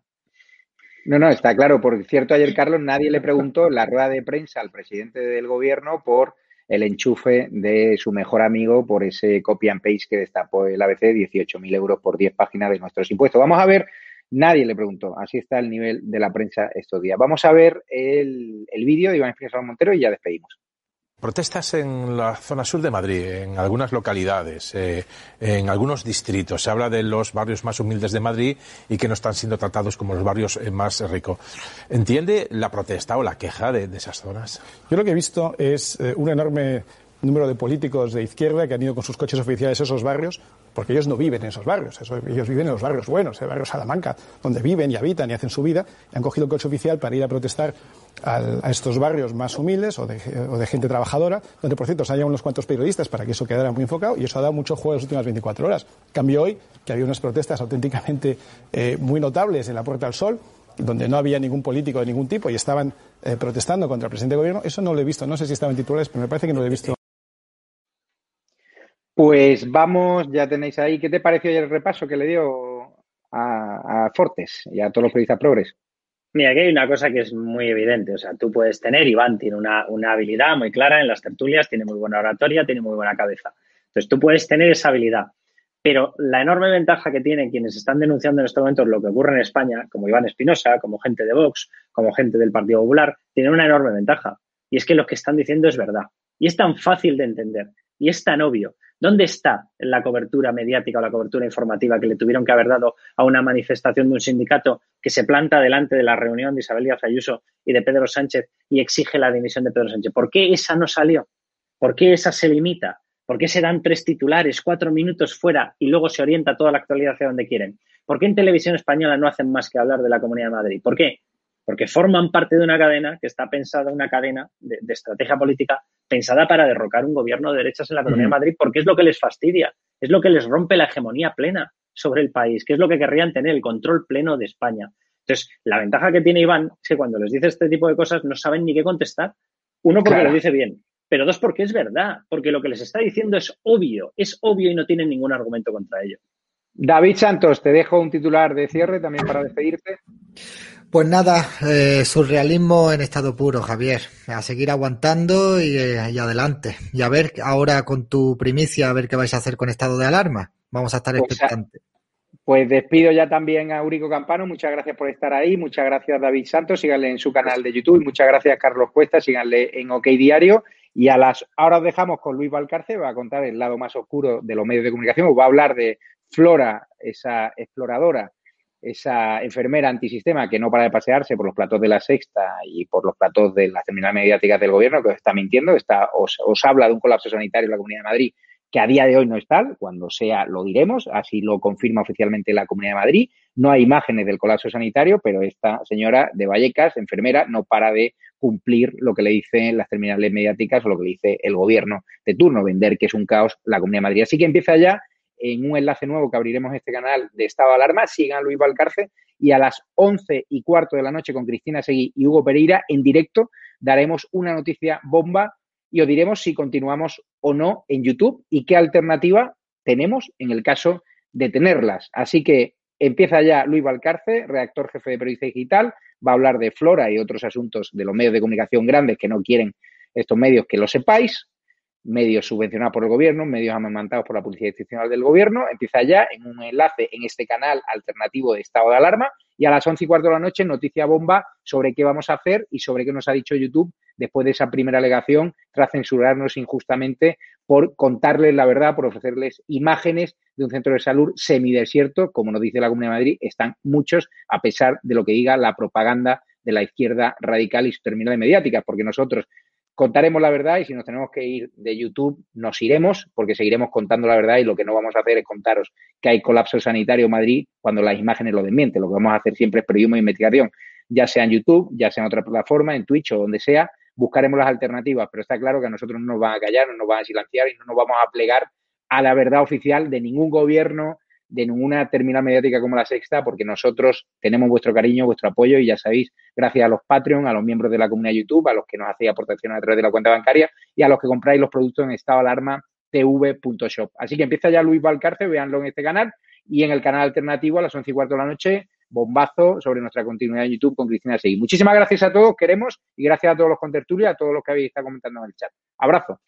No, no, está claro. Por cierto, ayer Carlos nadie le preguntó en la rueda de prensa al presidente del gobierno por el enchufe de su mejor amigo por ese copy and paste que destapó el ABC, 18.000 euros por 10 páginas de nuestros impuestos. Vamos a ver Nadie le preguntó. Así está el nivel de la prensa estos días. Vamos a ver el, vídeo de Iván Espinosa Montero y ya despedimos. Protestas en la zona sur de Madrid, en algunas localidades, eh, en algunos distritos. Se habla de los barrios más humildes de Madrid y que no están siendo tratados como los barrios eh, más ricos. ¿Entiende la protesta o la queja de, esas zonas? Yo lo que he visto es eh, un enorme número de políticos de izquierda que han ido con sus coches oficiales a esos barrios, porque ellos no viven en esos barrios, ellos viven en los barrios buenos, el barrio Salamanca, donde viven y habitan y hacen su vida, y han cogido el coche oficial para ir a protestar a estos barrios más humildes o de, gente trabajadora, donde por cierto se han unos cuantos periodistas para que eso quedara muy enfocado, y eso ha dado mucho juego en las últimas 24 horas. Cambio hoy, que había unas protestas auténticamente eh, muy notables en la Puerta del Sol, donde no había ningún político de ningún tipo y estaban eh, protestando contra el presidente de gobierno, eso no lo he visto. No sé si estaban titulares, pero me parece que no lo he visto. Pues vamos, ya tenéis ahí. ¿Qué te pareció el repaso que le dio a, Fortes y a todos los periodistas progres? Mira, aquí hay una cosa que es muy evidente. O sea, tú puedes tener, Iván tiene una, una, habilidad muy clara en las tertulias, tiene muy buena oratoria, tiene muy buena cabeza. Entonces, tú puedes tener esa habilidad. Pero la enorme ventaja que tienen quienes están denunciando en estos momentos lo que ocurre en España, como Iván Espinosa, como gente de Vox, como gente del Partido Popular, tienen una enorme ventaja. Y es que lo que están diciendo es verdad. Y es tan fácil de entender. Y es tan obvio. ¿Dónde está la cobertura mediática o la cobertura informativa que le tuvieron que haber dado a una manifestación de un sindicato que se planta delante de la reunión de Isabel Díaz Ayuso y de Pedro Sánchez y exige la dimisión de Pedro Sánchez? ¿Por qué esa no salió? ¿Por qué esa se limita? ¿Por qué se dan tres titulares, cuatro minutos fuera y luego se orienta toda la actualidad hacia donde quieren? ¿Por qué en televisión española no hacen más que hablar de la Comunidad de Madrid? ¿Por qué? Porque forman parte de una cadena que está pensada, una cadena de, de estrategia política pensada para derrocar un gobierno de derechas en la Comunidad de Madrid, porque es lo que les fastidia, es lo que les rompe la hegemonía plena sobre el país, que es lo que querrían tener, el control pleno de España. Entonces, la ventaja que tiene Iván es que cuando les dice este tipo de cosas no saben ni qué contestar. Uno, porque lo dice bien, pero dos, porque es verdad, porque lo que les está diciendo es obvio, es obvio y no tienen ningún argumento contra ello. David Santos, te dejo un titular de cierre también para despedirte. Pues nada, eh, surrealismo en estado puro, Javier. A seguir aguantando eh, y, adelante. Y a ver ahora con tu primicia, a ver qué vais a hacer con estado de alarma. Vamos a estar pues, expectantes. Pues despido ya también a Eurico Campano. Muchas gracias por estar ahí. Muchas gracias, David Santos. Síganle en su canal de YouTube. Muchas gracias, Carlos Cuesta. Síganle en OK Diario. Y a las ahora os dejamos con Luis Valcarce. Va a contar el lado más oscuro de los medios de comunicación. Va a hablar de Flora, esa exploradora esa enfermera antisistema que no para de pasearse por los platos de la sexta y por los platos de las terminales mediáticas del gobierno, que os está mintiendo, está, os, os habla de un colapso sanitario en la Comunidad de Madrid que a día de hoy no es tal, cuando sea lo diremos, así lo confirma oficialmente la Comunidad de Madrid. No hay imágenes del colapso sanitario, pero esta señora de Vallecas, enfermera, no para de cumplir lo que le dicen las terminales mediáticas o lo que le dice el gobierno de turno, vender que es un caos la Comunidad de Madrid. Así que empieza ya en un enlace nuevo que abriremos este canal de estado de alarma. Sigan Luis Valcarce y a las once y cuarto de la noche con Cristina Seguí y Hugo Pereira en directo daremos una noticia bomba y os diremos si continuamos o no en YouTube y qué alternativa tenemos en el caso de tenerlas. Así que empieza ya Luis Valcarce, redactor jefe de Periodista Digital, va a hablar de Flora y otros asuntos de los medios de comunicación grandes que no quieren estos medios que lo sepáis medios subvencionados por el gobierno, medios amamantados por la Policía Institucional del Gobierno. Empieza ya en un enlace en este canal alternativo de estado de alarma y a las once y cuarto de la noche noticia bomba sobre qué vamos a hacer y sobre qué nos ha dicho YouTube después de esa primera alegación tras censurarnos injustamente por contarles la verdad, por ofrecerles imágenes de un centro de salud semidesierto, como nos dice la Comunidad de Madrid, están muchos a pesar de lo que diga la propaganda de la izquierda radical y su terminal mediática, porque nosotros contaremos la verdad y si nos tenemos que ir de YouTube, nos iremos porque seguiremos contando la verdad y lo que no vamos a hacer es contaros que hay colapso sanitario en Madrid cuando las imágenes lo desmienten. Lo que vamos a hacer siempre es periodismo de investigación, ya sea en YouTube, ya sea en otra plataforma, en Twitch o donde sea, buscaremos las alternativas, pero está claro que a nosotros no nos van a callar, no nos van a silenciar y no nos vamos a plegar a la verdad oficial de ningún gobierno, de ninguna terminal mediática como la Sexta, porque nosotros tenemos vuestro cariño, vuestro apoyo y ya sabéis, gracias a los Patreon, a los miembros de la comunidad YouTube, a los que nos hacéis aportaciones a través de la cuenta bancaria y a los que compráis los productos en estado alarma tv.shop. Así que empieza ya Luis Valcarce, véanlo en este canal y en el canal alternativo a las once y cuarto de la noche, bombazo sobre nuestra continuidad en YouTube con Cristina Seguí. Muchísimas gracias a todos, queremos, y gracias a todos los contertulios, a todos los que habéis estado comentando en el chat. Abrazo.